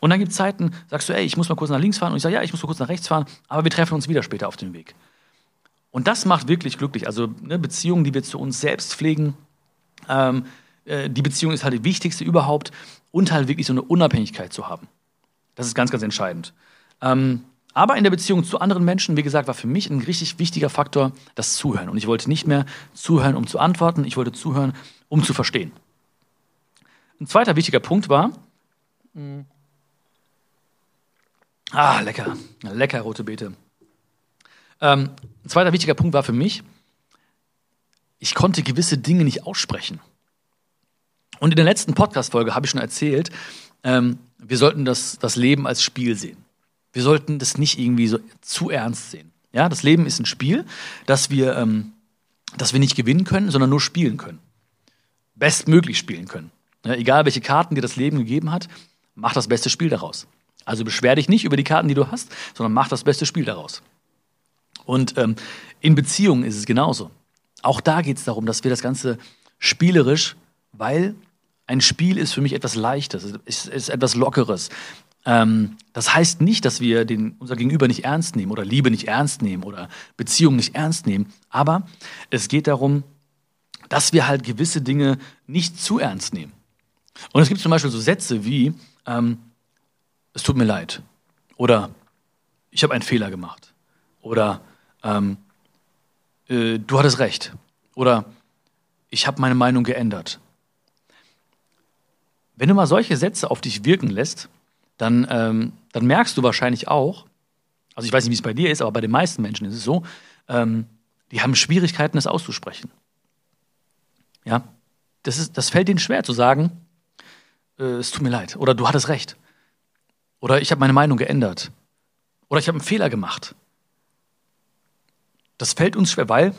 Und dann gibt es Zeiten, sagst du, ey, ich muss mal kurz nach links fahren. Und ich sage, ja, ich muss mal kurz nach rechts fahren, aber wir treffen uns wieder später auf dem Weg. Und das macht wirklich glücklich. Also ne, Beziehungen, die wir zu uns selbst pflegen, ähm, äh, die Beziehung ist halt die wichtigste überhaupt und halt wirklich so eine Unabhängigkeit zu haben. Das ist ganz, ganz entscheidend. Ähm, Aber in der Beziehung zu anderen Menschen, wie gesagt, war für mich ein richtig wichtiger Faktor das Zuhören. Und ich wollte nicht mehr zuhören, um zu antworten, ich wollte zuhören, um zu verstehen. Ein zweiter wichtiger Punkt war, ah, lecker, lecker rote Beete. Ähm, ein zweiter wichtiger Punkt war für mich, ich konnte gewisse Dinge nicht aussprechen. Und in der letzten Podcast-Folge habe ich schon erzählt, ähm, wir sollten das, das Leben als Spiel sehen. Wir sollten das nicht irgendwie so zu ernst sehen. Ja, das Leben ist ein Spiel, das wir, ähm, das wir nicht gewinnen können, sondern nur spielen können. Bestmöglich spielen können. Ja, egal welche Karten dir das Leben gegeben hat, mach das beste Spiel daraus. Also beschwer dich nicht über die Karten, die du hast, sondern mach das beste Spiel daraus. Und ähm, in Beziehungen ist es genauso. Auch da geht es darum, dass wir das Ganze spielerisch, weil ein Spiel ist für mich etwas Leichtes, ist, ist etwas Lockeres. Ähm, das heißt nicht, dass wir den, unser Gegenüber nicht ernst nehmen oder Liebe nicht ernst nehmen oder Beziehung nicht ernst nehmen. Aber es geht darum, dass wir halt gewisse Dinge nicht zu ernst nehmen. Und es gibt zum Beispiel so Sätze wie, ähm, es tut mir leid oder ich habe einen Fehler gemacht oder ähm, äh, du hattest recht oder ich habe meine Meinung geändert. Wenn du mal solche Sätze auf dich wirken lässt, dann, ähm, dann merkst du wahrscheinlich auch, also ich weiß nicht, wie es bei dir ist, aber bei den meisten Menschen ist es so, ähm, die haben Schwierigkeiten, das auszusprechen. Ja, das, ist, das fällt ihnen schwer zu sagen, äh, es tut mir leid, oder du hattest recht, oder ich habe meine Meinung geändert, oder ich habe einen Fehler gemacht. Das fällt uns schwer, weil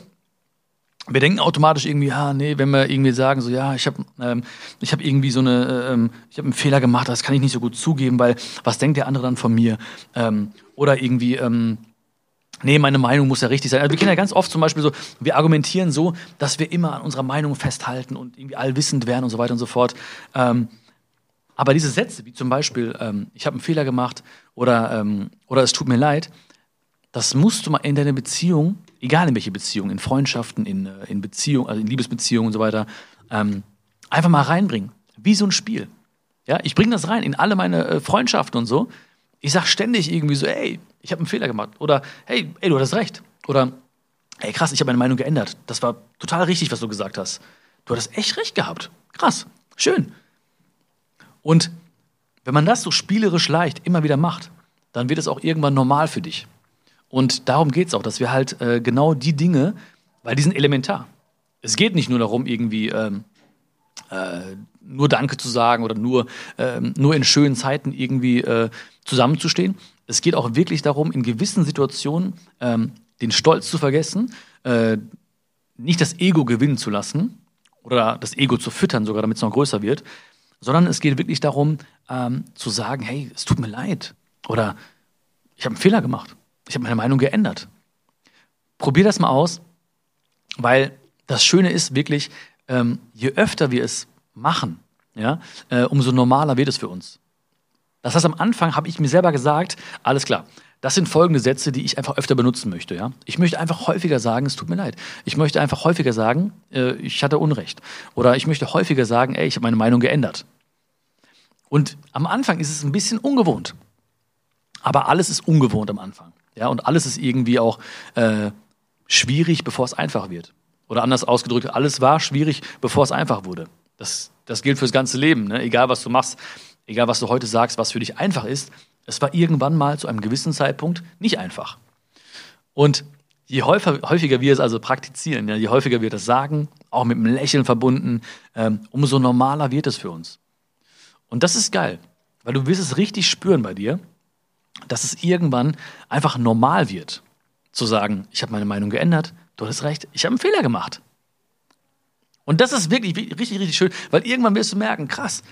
wir denken automatisch irgendwie, ja, nee, wenn wir irgendwie sagen, so, ja, ich habe ähm, hab irgendwie so eine, ähm, ich habe einen Fehler gemacht, das kann ich nicht so gut zugeben, weil was denkt der andere dann von mir? Ähm, oder irgendwie, ähm, nee, meine Meinung muss ja richtig sein. Also wir kennen ja ganz oft zum Beispiel so, wir argumentieren so, dass wir immer an unserer Meinung festhalten und irgendwie allwissend werden und so weiter und so fort. Ähm, aber diese Sätze, wie zum Beispiel, ähm, ich habe einen Fehler gemacht oder, ähm, oder es tut mir leid, das musst du mal in deiner Beziehung egal in welche Beziehung, in Freundschaften, in, äh, in Beziehungen, also in Liebesbeziehungen und so weiter, ähm, einfach mal reinbringen. Wie so ein Spiel. Ja, ich bringe das rein in alle meine äh, Freundschaften und so. Ich sag ständig irgendwie so, ey, ich habe einen Fehler gemacht. Oder, hey, ey, du hattest recht. Oder, ey, krass, ich habe meine Meinung geändert. Das war total richtig, was du gesagt hast. Du hattest echt recht gehabt. Krass, schön. Und wenn man das so spielerisch leicht immer wieder macht, dann wird es auch irgendwann normal für dich. Und darum geht es auch, dass wir halt äh, genau die Dinge, weil die sind elementar. Es geht nicht nur darum, irgendwie ähm, äh, nur Danke zu sagen oder nur, äh, nur in schönen Zeiten irgendwie äh, zusammenzustehen. Es geht auch wirklich darum, in gewissen Situationen ähm, den Stolz zu vergessen, äh, nicht das Ego gewinnen zu lassen oder das Ego zu füttern, sogar damit es noch größer wird, sondern es geht wirklich darum, ähm, zu sagen, hey, es tut mir leid oder ich habe einen Fehler gemacht ich habe meine Meinung geändert. Probier das mal aus, weil das Schöne ist wirklich, ähm, je öfter wir es machen, ja, äh, umso normaler wird es für uns. Das heißt, am Anfang habe ich mir selber gesagt, alles klar, das sind folgende Sätze, die ich einfach öfter benutzen möchte. Ja? Ich möchte einfach häufiger sagen, es tut mir leid. Ich möchte einfach häufiger sagen, äh, ich hatte Unrecht. Oder ich möchte häufiger sagen, ey, ich habe meine Meinung geändert. Und am Anfang ist es ein bisschen ungewohnt. Aber alles ist ungewohnt am Anfang. Ja, und alles ist irgendwie auch äh, schwierig, bevor es einfach wird. Oder anders ausgedrückt, alles war schwierig, bevor es einfach wurde. Das, das gilt fürs ganze Leben. Ne? Egal, was du machst, egal, was du heute sagst, was für dich einfach ist, es war irgendwann mal zu einem gewissen Zeitpunkt nicht einfach. Und je häufiger, häufiger wir es also praktizieren, ja, je häufiger wir das sagen, auch mit einem Lächeln verbunden, ähm, umso normaler wird es für uns. Und das ist geil, weil du wirst es richtig spüren bei dir, dass es irgendwann einfach normal wird, zu sagen, ich habe meine Meinung geändert, du hast recht, ich habe einen Fehler gemacht. Und das ist wirklich richtig, richtig schön, weil irgendwann wirst du merken, krass,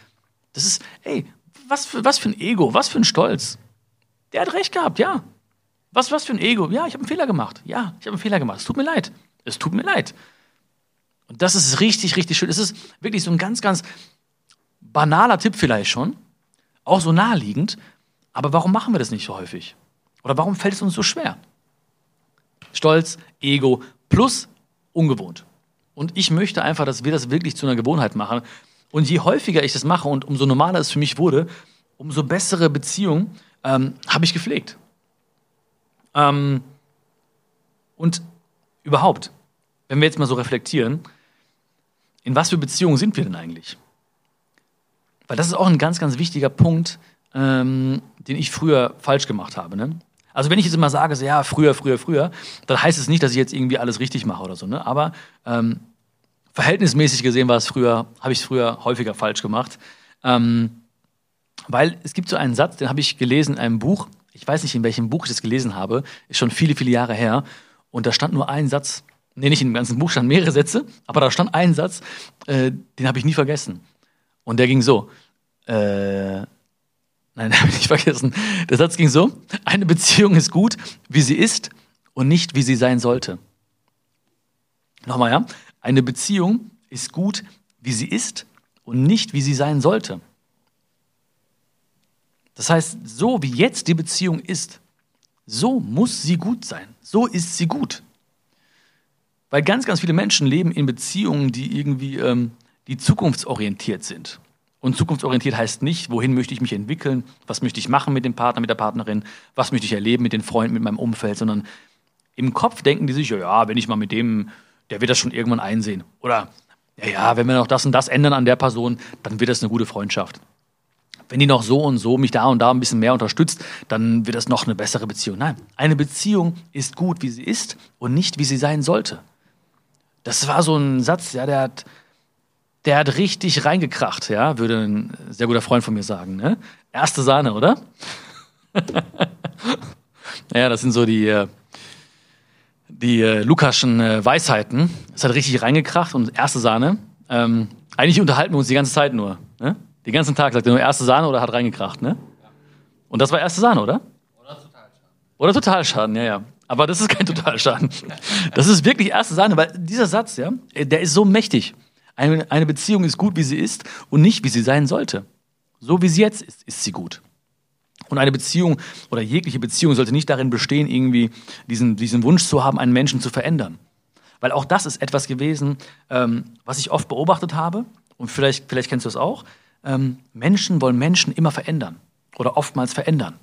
das ist, ey, was für, was für ein Ego, was für ein Stolz. Der hat recht gehabt, ja. Was, was für ein Ego. Ja, ich habe einen Fehler gemacht. Ja, ich habe einen Fehler gemacht. Es tut mir leid. Es tut mir leid. Und das ist richtig, richtig schön. Es ist wirklich so ein ganz, ganz banaler Tipp vielleicht schon. Auch so naheliegend. Aber warum machen wir das nicht so häufig? Oder warum fällt es uns so schwer? Stolz, Ego plus ungewohnt. Und ich möchte einfach, dass wir das wirklich zu einer Gewohnheit machen. Und je häufiger ich das mache und umso normaler es für mich wurde, umso bessere Beziehungen ähm, habe ich gepflegt. Ähm, und überhaupt, wenn wir jetzt mal so reflektieren, in was für Beziehungen sind wir denn eigentlich? Weil das ist auch ein ganz, ganz wichtiger Punkt, ähm, den ich früher falsch gemacht habe. Ne? Also wenn ich jetzt immer sage, so, ja, früher, früher, früher, dann heißt es nicht, dass ich jetzt irgendwie alles richtig mache oder so. Ne? Aber ähm, verhältnismäßig gesehen war es früher, habe ich es früher häufiger falsch gemacht. Ähm, weil es gibt so einen Satz, den habe ich gelesen in einem Buch. Ich weiß nicht, in welchem Buch ich das gelesen habe. Ist schon viele, viele Jahre her. Und da stand nur ein Satz. Nee, nicht dem ganzen Buch standen mehrere Sätze, aber da stand ein Satz, äh, den habe ich nie vergessen. Und der ging so. Äh, nein, habe ich nicht vergessen. Der Satz ging so: Eine Beziehung ist gut, wie sie ist und nicht, wie sie sein sollte. Nochmal, ja? Eine Beziehung ist gut, wie sie ist und nicht, wie sie sein sollte. Das heißt, so wie jetzt die Beziehung ist, so muss sie gut sein. So ist sie gut. Weil ganz, ganz viele Menschen leben in Beziehungen, die irgendwie ähm, die zukunftsorientiert sind. Und zukunftsorientiert heißt nicht, wohin möchte ich mich entwickeln, was möchte ich machen mit dem Partner, mit der Partnerin, was möchte ich erleben mit den Freunden, mit meinem Umfeld, sondern im Kopf denken die sich, ja, wenn ich mal mit dem, der wird das schon irgendwann einsehen. Oder, ja, ja, wenn wir noch das und das ändern an der Person, dann wird das eine gute Freundschaft wenn die noch so und so mich da und da ein bisschen mehr unterstützt, dann wird das noch eine bessere Beziehung. Nein, eine Beziehung ist gut, wie sie ist und nicht, wie sie sein sollte. Das war so ein Satz, ja, der hat, der hat richtig reingekracht, ja, würde ein sehr guter Freund von mir sagen. Ne? Erste Sahne, oder? naja, das sind so die, äh, die äh, Lukaschen äh, Weisheiten. Es hat richtig reingekracht und erste Sahne. Ähm, eigentlich unterhalten wir uns die ganze Zeit nur. Ne? Den ganzen Tag sagt er nur erste Sahne oder hat reingekracht, ne? Und das war erste Sahne, oder? Oder Totalschaden. Oder Totalschaden, ja, ja. Aber das ist kein Totalschaden. Das ist wirklich erste Sahne, weil dieser Satz, ja, der ist so mächtig. Eine, eine Beziehung ist gut, wie sie ist und nicht, wie sie sein sollte. So wie sie jetzt ist, ist sie gut. Und eine Beziehung oder jegliche Beziehung sollte nicht darin bestehen, irgendwie diesen, diesen Wunsch zu haben, einen Menschen zu verändern. Weil auch das ist etwas gewesen, ähm, was ich oft beobachtet habe. Und vielleicht, vielleicht kennst du es auch ähm, Menschen wollen Menschen immer verändern oder oftmals verändern.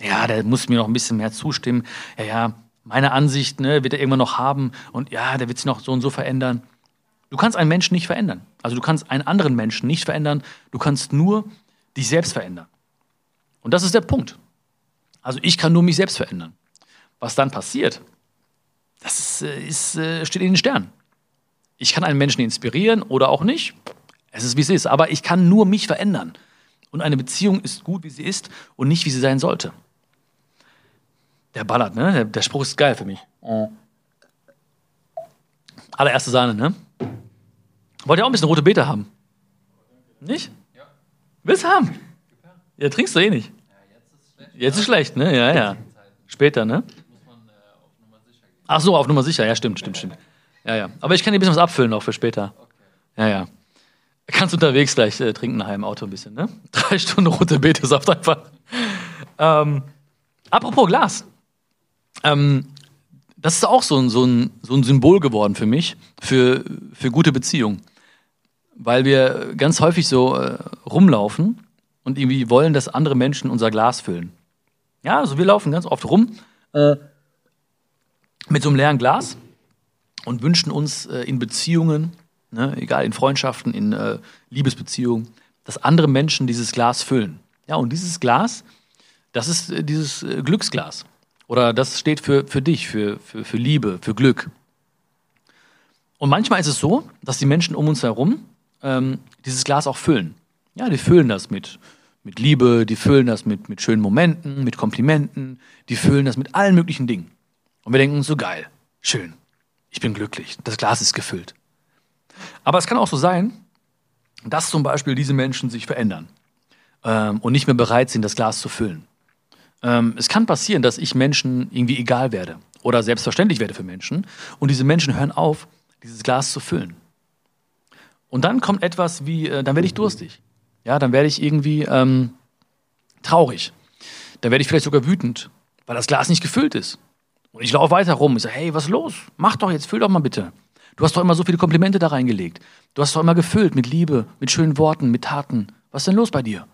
Ja, der muss mir noch ein bisschen mehr zustimmen. Ja, ja, meine Ansicht ne, wird er irgendwann noch haben und ja, der wird sich noch so und so verändern. Du kannst einen Menschen nicht verändern. Also du kannst einen anderen Menschen nicht verändern. Du kannst nur dich selbst verändern. Und das ist der Punkt. Also ich kann nur mich selbst verändern. Was dann passiert, das ist, äh, ist, äh, steht in den Sternen. Ich kann einen Menschen inspirieren oder auch nicht. Es ist, wie es ist. Aber ich kann nur mich verändern. Und eine Beziehung ist gut, wie sie ist und nicht, wie sie sein sollte. Der ballert, ne? Der, Spruch ist geil für mich. Allererste Sahne, ne? Wollt ihr auch ein bisschen rote Beete haben? Nicht? Ja. Willst du haben? Ja, trinkst du eh nicht. jetzt ist schlecht. ne? Ja, ja. Später, ne? Ach so, auf Nummer sicher. Ja, stimmt, stimmt, stimmt. Ja, ja. Aber ich kann dir ein bisschen was abfüllen auch für später. Ja, ja. Kannst unterwegs gleich äh, trinken nachher im Auto ein bisschen, ne? Drei Stunden rote Betesaft einfach. Ähm, apropos Glas. Ähm, das ist auch so ein, so, ein, so ein Symbol geworden für mich, für, für gute Beziehungen. Weil wir ganz häufig so äh, rumlaufen und irgendwie wollen, dass andere Menschen unser Glas füllen. Ja, also wir laufen ganz oft rum äh, mit so einem leeren Glas und wünschen uns äh, in Beziehungen ne, egal in Freundschaften, in äh, Liebesbeziehungen, dass andere Menschen dieses Glas füllen. Ja, und dieses Glas, das ist äh, dieses äh, Glücksglas. Oder das steht für, für dich, für, für, für Liebe, für Glück. Und manchmal ist es so, dass die Menschen um uns herum ähm, dieses Glas auch füllen. Ja, die füllen das mit, mit Liebe, die füllen das mit, mit schönen Momenten, mit Komplimenten, die füllen das mit allen möglichen Dingen. Und wir denken uns so geil, schön, ich bin glücklich, das Glas ist gefüllt. Aber es kann auch so sein, dass zum Beispiel diese Menschen sich verändern ähm, und nicht mehr bereit sind, das Glas zu füllen. Ähm, es kann passieren, dass ich Menschen irgendwie egal werde oder selbstverständlich werde für Menschen und diese Menschen hören auf, dieses Glas zu füllen. Und dann kommt etwas wie, äh, dann werde ich durstig. Ja, dann werde ich irgendwie ähm, traurig. Dann werde ich vielleicht sogar wütend, weil das Glas nicht gefüllt ist. Und ich laufe weiter rum. Ich sage, hey, was ist los? Mach doch jetzt, füll doch mal bitte. Du hast doch immer so viele Komplimente da reingelegt. Du hast doch immer gefüllt mit Liebe, mit schönen Worten, mit Taten. Was ist denn los bei dir?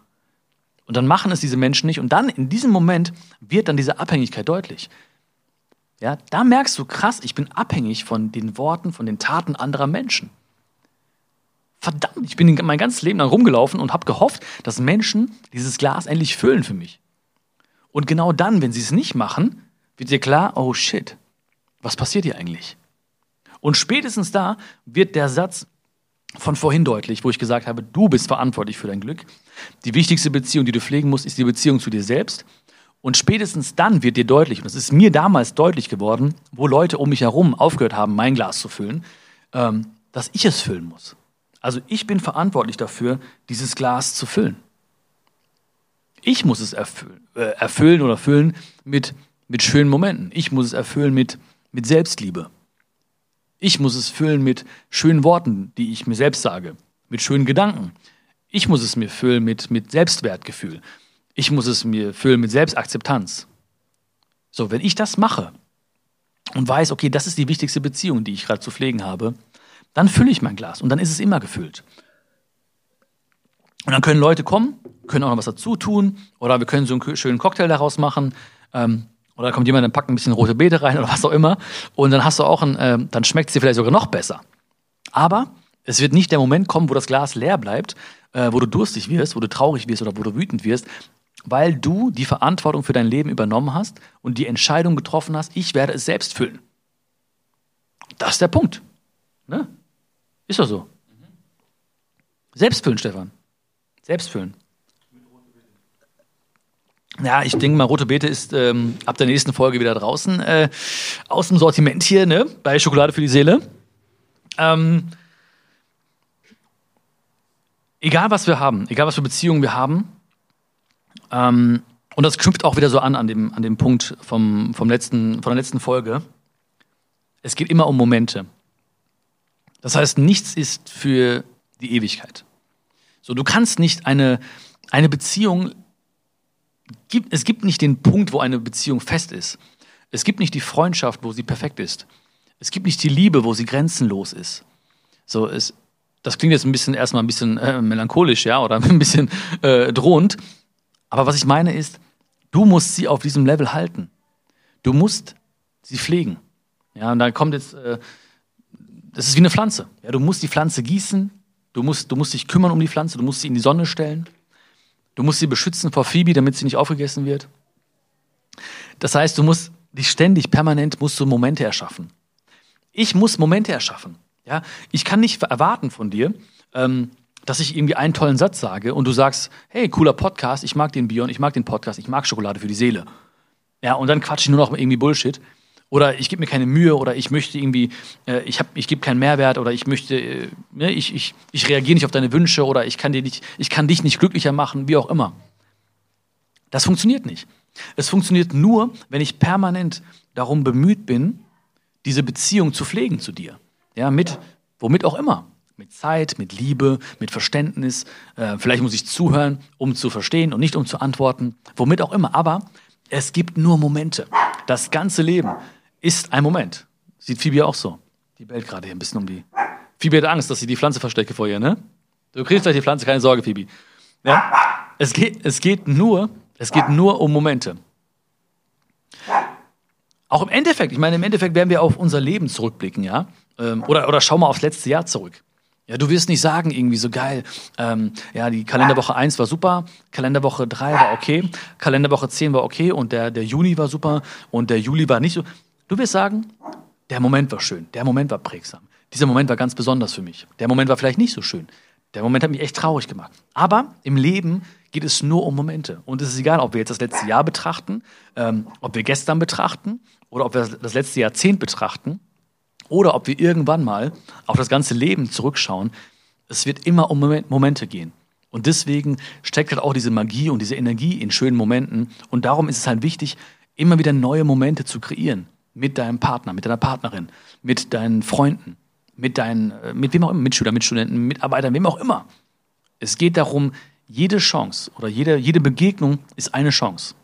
Und dann machen es diese Menschen nicht. Und dann, in diesem Moment, wird dann diese Abhängigkeit deutlich. ja, da merkst du krass, ich bin abhängig von den Worten, von den Taten anderer Menschen. Verdammt, ich bin mein ganzes Leben lang rumgelaufen und habe gehofft, dass Menschen dieses Glas endlich füllen für mich. Und genau dann, wenn sie es nicht machen, wird dir klar, oh shit, was passiert hier eigentlich? Und spätestens da wird der Satz von vorhin deutlich, wo ich gesagt habe, du bist verantwortlich für dein Glück. Die wichtigste Beziehung, die du pflegen musst, ist die Beziehung zu dir selbst. Und spätestens dann wird dir deutlich, und das ist mir damals deutlich geworden, wo Leute um mich herum aufgehört haben, mein Glas zu füllen, ähm, dass ich es füllen muss. Also ich bin verantwortlich dafür, dieses Glas zu füllen. Ich muss es erfüllen, äh, erfüllen oder füllen mit, mit schönen Momenten. Ich muss es erfüllen mit, mit Selbstliebe. Ich muss es füllen mit schönen Worten, die ich mir selbst sage, mit schönen Gedanken. Ich muss es mir füllen mit, mit Selbstwertgefühl. Ich muss es mir füllen mit Selbstakzeptanz. So, wenn ich das mache und weiß, okay, das ist die wichtigste Beziehung, die ich gerade zu pflegen habe, dann fülle ich mein Glas und dann ist es immer gefüllt. Und dann können Leute kommen, können auch noch was dazu tun oder wir können so einen schönen Cocktail daraus machen. Ähm, oder kommt jemand und packt ein bisschen rote Beete rein oder was auch immer. Und dann hast du auch ein, äh, dann schmeckt es dir vielleicht sogar noch besser. Aber es wird nicht der Moment kommen, wo das Glas leer bleibt, äh, wo du durstig wirst, wo du traurig wirst oder wo du wütend wirst, weil du die Verantwortung für dein Leben übernommen hast und die Entscheidung getroffen hast, ich werde es selbst füllen. Das ist der Punkt. Ne? Ist doch so. Selbst füllen, Stefan. Selbst füllen. Ja, ich denke mal, rote Beete ist ähm, ab der nächsten Folge wieder draußen. Äh, aus dem Sortiment hier, ne? Bei Schokolade für die Seele. Ähm, egal, was wir haben, egal, was für Beziehungen wir haben, ähm, und das knüpft auch wieder so an an dem, an dem Punkt vom, vom letzten, von der letzten Folge. Es geht immer um Momente. Das heißt, nichts ist für die Ewigkeit. So, du kannst nicht eine, eine Beziehung, es gibt nicht den Punkt, wo eine Beziehung fest ist. Es gibt nicht die Freundschaft, wo sie perfekt ist. Es gibt nicht die Liebe, wo sie grenzenlos ist. So, es, das klingt jetzt ein bisschen erstmal ein bisschen äh, melancholisch, ja, oder ein bisschen äh, drohend. Aber was ich meine ist, du musst sie auf diesem Level halten. Du musst sie pflegen. Ja, und da kommt jetzt, äh, das ist wie eine Pflanze. Ja, du musst die Pflanze gießen, du musst, du musst dich kümmern um die Pflanze, du musst sie in die Sonne stellen, du musst sie beschützen vor Phoebe, damit sie nicht aufgegessen wird. Das heißt, du musst dich ständig, permanent, musst du Momente erschaffen. Ich muss Momente erschaffen. Ja, ich kann nicht erwarten von dir, ähm, dass ich irgendwie einen tollen Satz sage und du sagst, hey, cooler Podcast, ich mag den Bion, ich mag den Podcast, ich mag Schokolade für die Seele. Ja, und dann quatsche ich nur noch irgendwie Bullshit. Oder ich gebe mir keine Mühe oder ich möchte irgendwie, äh, ich, hab, ich gebe keinen Mehrwert oder ich möchte, äh, ne, ich, ich, ich reagiere nicht auf deine Wünsche oder ich kann, dir nicht, ich kann dich nicht glücklicher machen, wie auch immer. Das funktioniert nicht. Es funktioniert nur, wenn ich permanent darum bemüht bin, diese Beziehung zu pflegen zu dir. Ja, mit, womit auch immer. Mit Zeit, mit Liebe, mit Verständnis. Äh, vielleicht muss ich zuhören, um zu verstehen und nicht um zu antworten. Womit auch immer. Aber es gibt nur Momente. Das ganze Leben ist ein Moment. Sieht Phoebe auch so. Die bellt gerade hier ein bisschen um die. Phoebe hat Angst, dass sie die Pflanze verstecke vor ihr, ne? Du kriegst gleich die Pflanze, keine Sorge, Phoebe. Ja? Es, geht, es, geht nur, es geht nur um Momente. Auch im Endeffekt, ich meine, im Endeffekt werden wir auf unser Leben zurückblicken, ja? Ähm, oder, oder schau mal aufs letzte Jahr zurück. Ja, du wirst nicht sagen, irgendwie so geil, ähm, ja, die Kalenderwoche 1 war super, Kalenderwoche 3 war okay, Kalenderwoche 10 war okay und der, der Juni war super und der Juli war nicht so. Du wirst sagen, der Moment war schön, der Moment war prägsam, dieser Moment war ganz besonders für mich, der Moment war vielleicht nicht so schön, der Moment hat mich echt traurig gemacht. Aber im Leben geht es nur um Momente. Und es ist egal, ob wir jetzt das letzte Jahr betrachten, ähm, ob wir gestern betrachten oder ob wir das letzte Jahrzehnt betrachten oder ob wir irgendwann mal auf das ganze Leben zurückschauen, es wird immer um Momente gehen. Und deswegen steckt halt auch diese Magie und diese Energie in schönen Momenten. Und darum ist es halt wichtig, immer wieder neue Momente zu kreieren. Mit deinem Partner, mit deiner Partnerin, mit deinen Freunden, mit deinen, äh, mit wem auch immer, Mitschülern, Mitstudenten, Mitarbeitern, wem auch immer. Es geht darum, jede Chance oder jede, jede Begegnung ist eine Chance.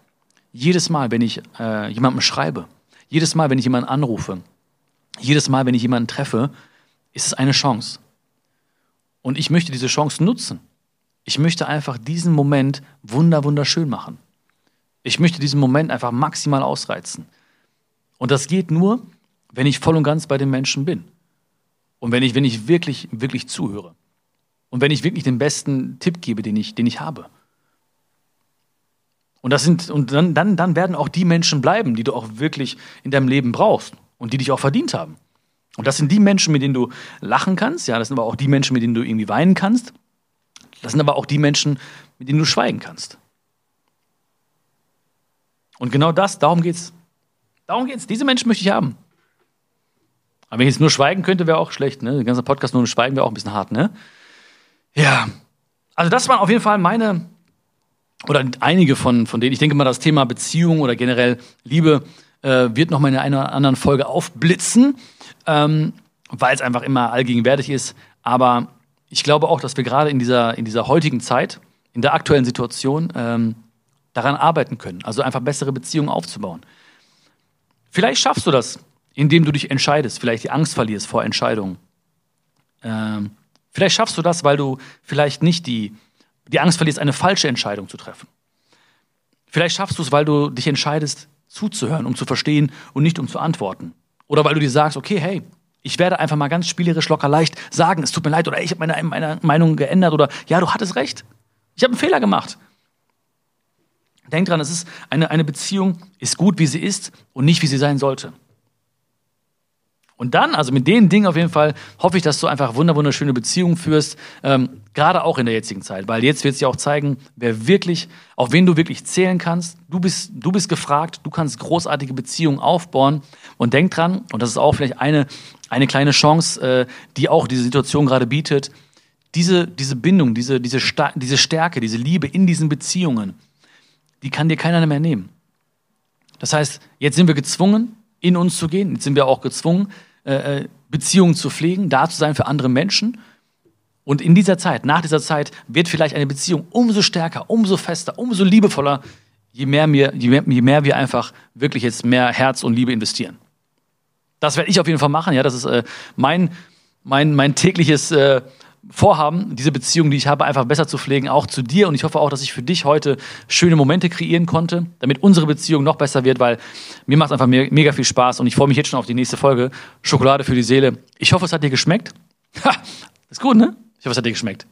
Jedes Mal, wenn ich äh, jemandem schreibe, jedes Mal, wenn ich jemanden anrufe, jedes Mal, wenn ich jemanden treffe, ist es eine Chance. Und ich möchte diese Chance nutzen. Ich möchte einfach diesen Moment wunder, wunderschön machen. Ich möchte diesen Moment einfach maximal ausreizen. Und das geht nur, wenn ich voll und ganz bei den Menschen bin. Und wenn ich, wenn ich wirklich, wirklich zuhöre. Und wenn ich wirklich den besten Tipp gebe, den ich, den ich habe. Und, das sind, und dann, dann, dann werden auch die Menschen bleiben, die du auch wirklich in deinem Leben brauchst und die dich auch verdient haben. Und das sind die Menschen, mit denen du lachen kannst, ja, das sind aber auch die Menschen, mit denen du irgendwie weinen kannst. Das sind aber auch die Menschen, mit denen du schweigen kannst. Und genau das, darum geht's. Darum geht's. Diese Menschen möchte ich haben. Aber wenn ich jetzt nur schweigen könnte, wäre auch schlecht, ne? Der ganze Podcast nur schweigen wäre auch ein bisschen hart, ne? Ja. Also das waren auf jeden Fall meine oder einige von, von denen. Ich denke mal, das Thema Beziehung oder generell Liebe äh, wird noch mal in einer oder anderen Folge aufblitzen, ähm, weil es einfach immer allgegenwärtig ist. Aber ich glaube auch, dass wir gerade in dieser, in dieser heutigen Zeit, in der aktuellen Situation, ähm, daran arbeiten können. Also einfach bessere Beziehungen aufzubauen. Vielleicht schaffst du das, indem du dich entscheidest, vielleicht die Angst verlierst vor Entscheidungen. Ähm, vielleicht schaffst du das, weil du vielleicht nicht die, die Angst verlierst, eine falsche Entscheidung zu treffen. Vielleicht schaffst du es, weil du dich entscheidest, zuzuhören, um zu verstehen und nicht um zu antworten. Oder weil du dir sagst, okay, hey, ich werde einfach mal ganz spielerisch locker leicht sagen, es tut mir leid oder ich habe meine, meine Meinung geändert oder ja, du hattest recht. Ich habe einen Fehler gemacht. Denk dran, es ist eine, eine Beziehung ist gut, wie sie ist und nicht, wie sie sein sollte. Und dann, also mit den Dingen auf jeden Fall, hoffe ich, dass du einfach wunderschöne Beziehungen führst, ähm, gerade auch in der jetzigen Zeit, weil jetzt wird es dir auch zeigen, wer wirklich, auf wen du wirklich zählen kannst. Du bist, du bist gefragt, du kannst großartige Beziehungen aufbauen und denk dran, und das ist auch vielleicht eine, eine kleine Chance, äh, die auch diese Situation gerade bietet, diese, diese Bindung, diese, diese, diese Stärke, diese Liebe in diesen Beziehungen, die kann dir keiner mehr nehmen. Das heißt, jetzt sind wir gezwungen, in uns zu gehen, jetzt sind wir auch gezwungen, äh, äh, Beziehungen zu pflegen, da zu sein für andere Menschen. Und in dieser Zeit, nach dieser Zeit, wird vielleicht eine Beziehung umso stärker, umso fester, umso liebevoller, je mehr, wir, je mehr, je mehr wir einfach wirklich jetzt mehr Herz und Liebe investieren. Das werde ich auf jeden Fall machen. Ja, das ist äh, mein, mein, mein tägliches äh, Vorhaben, diese Beziehung, die ich habe, einfach besser zu pflegen, auch zu dir. Und ich hoffe auch, dass ich für dich heute schöne Momente kreieren konnte, damit unsere Beziehung noch besser wird, weil mir macht es einfach mega viel Spaß und ich freue mich jetzt schon auf die nächste Folge. Schokolade für die Seele. Ich hoffe, es hat dir geschmeckt. Ha, ist gut, ne? Ich hoffe, es hat dir geschmeckt.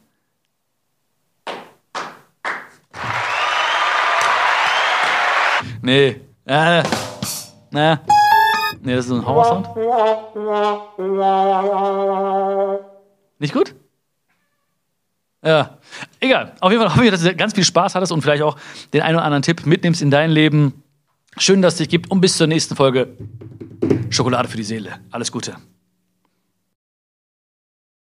Nee. Äh, äh. Nee, das ist ein Hammer-Sound. Nicht gut? Ja, egal. Auf jeden Fall hoffe ich, dass du ganz viel Spaß hattest und vielleicht auch den einen oder anderen Tipp mitnimmst in dein Leben. Schön, dass es dich gibt und bis zur nächsten Folge. Schokolade für die Seele. Alles Gute.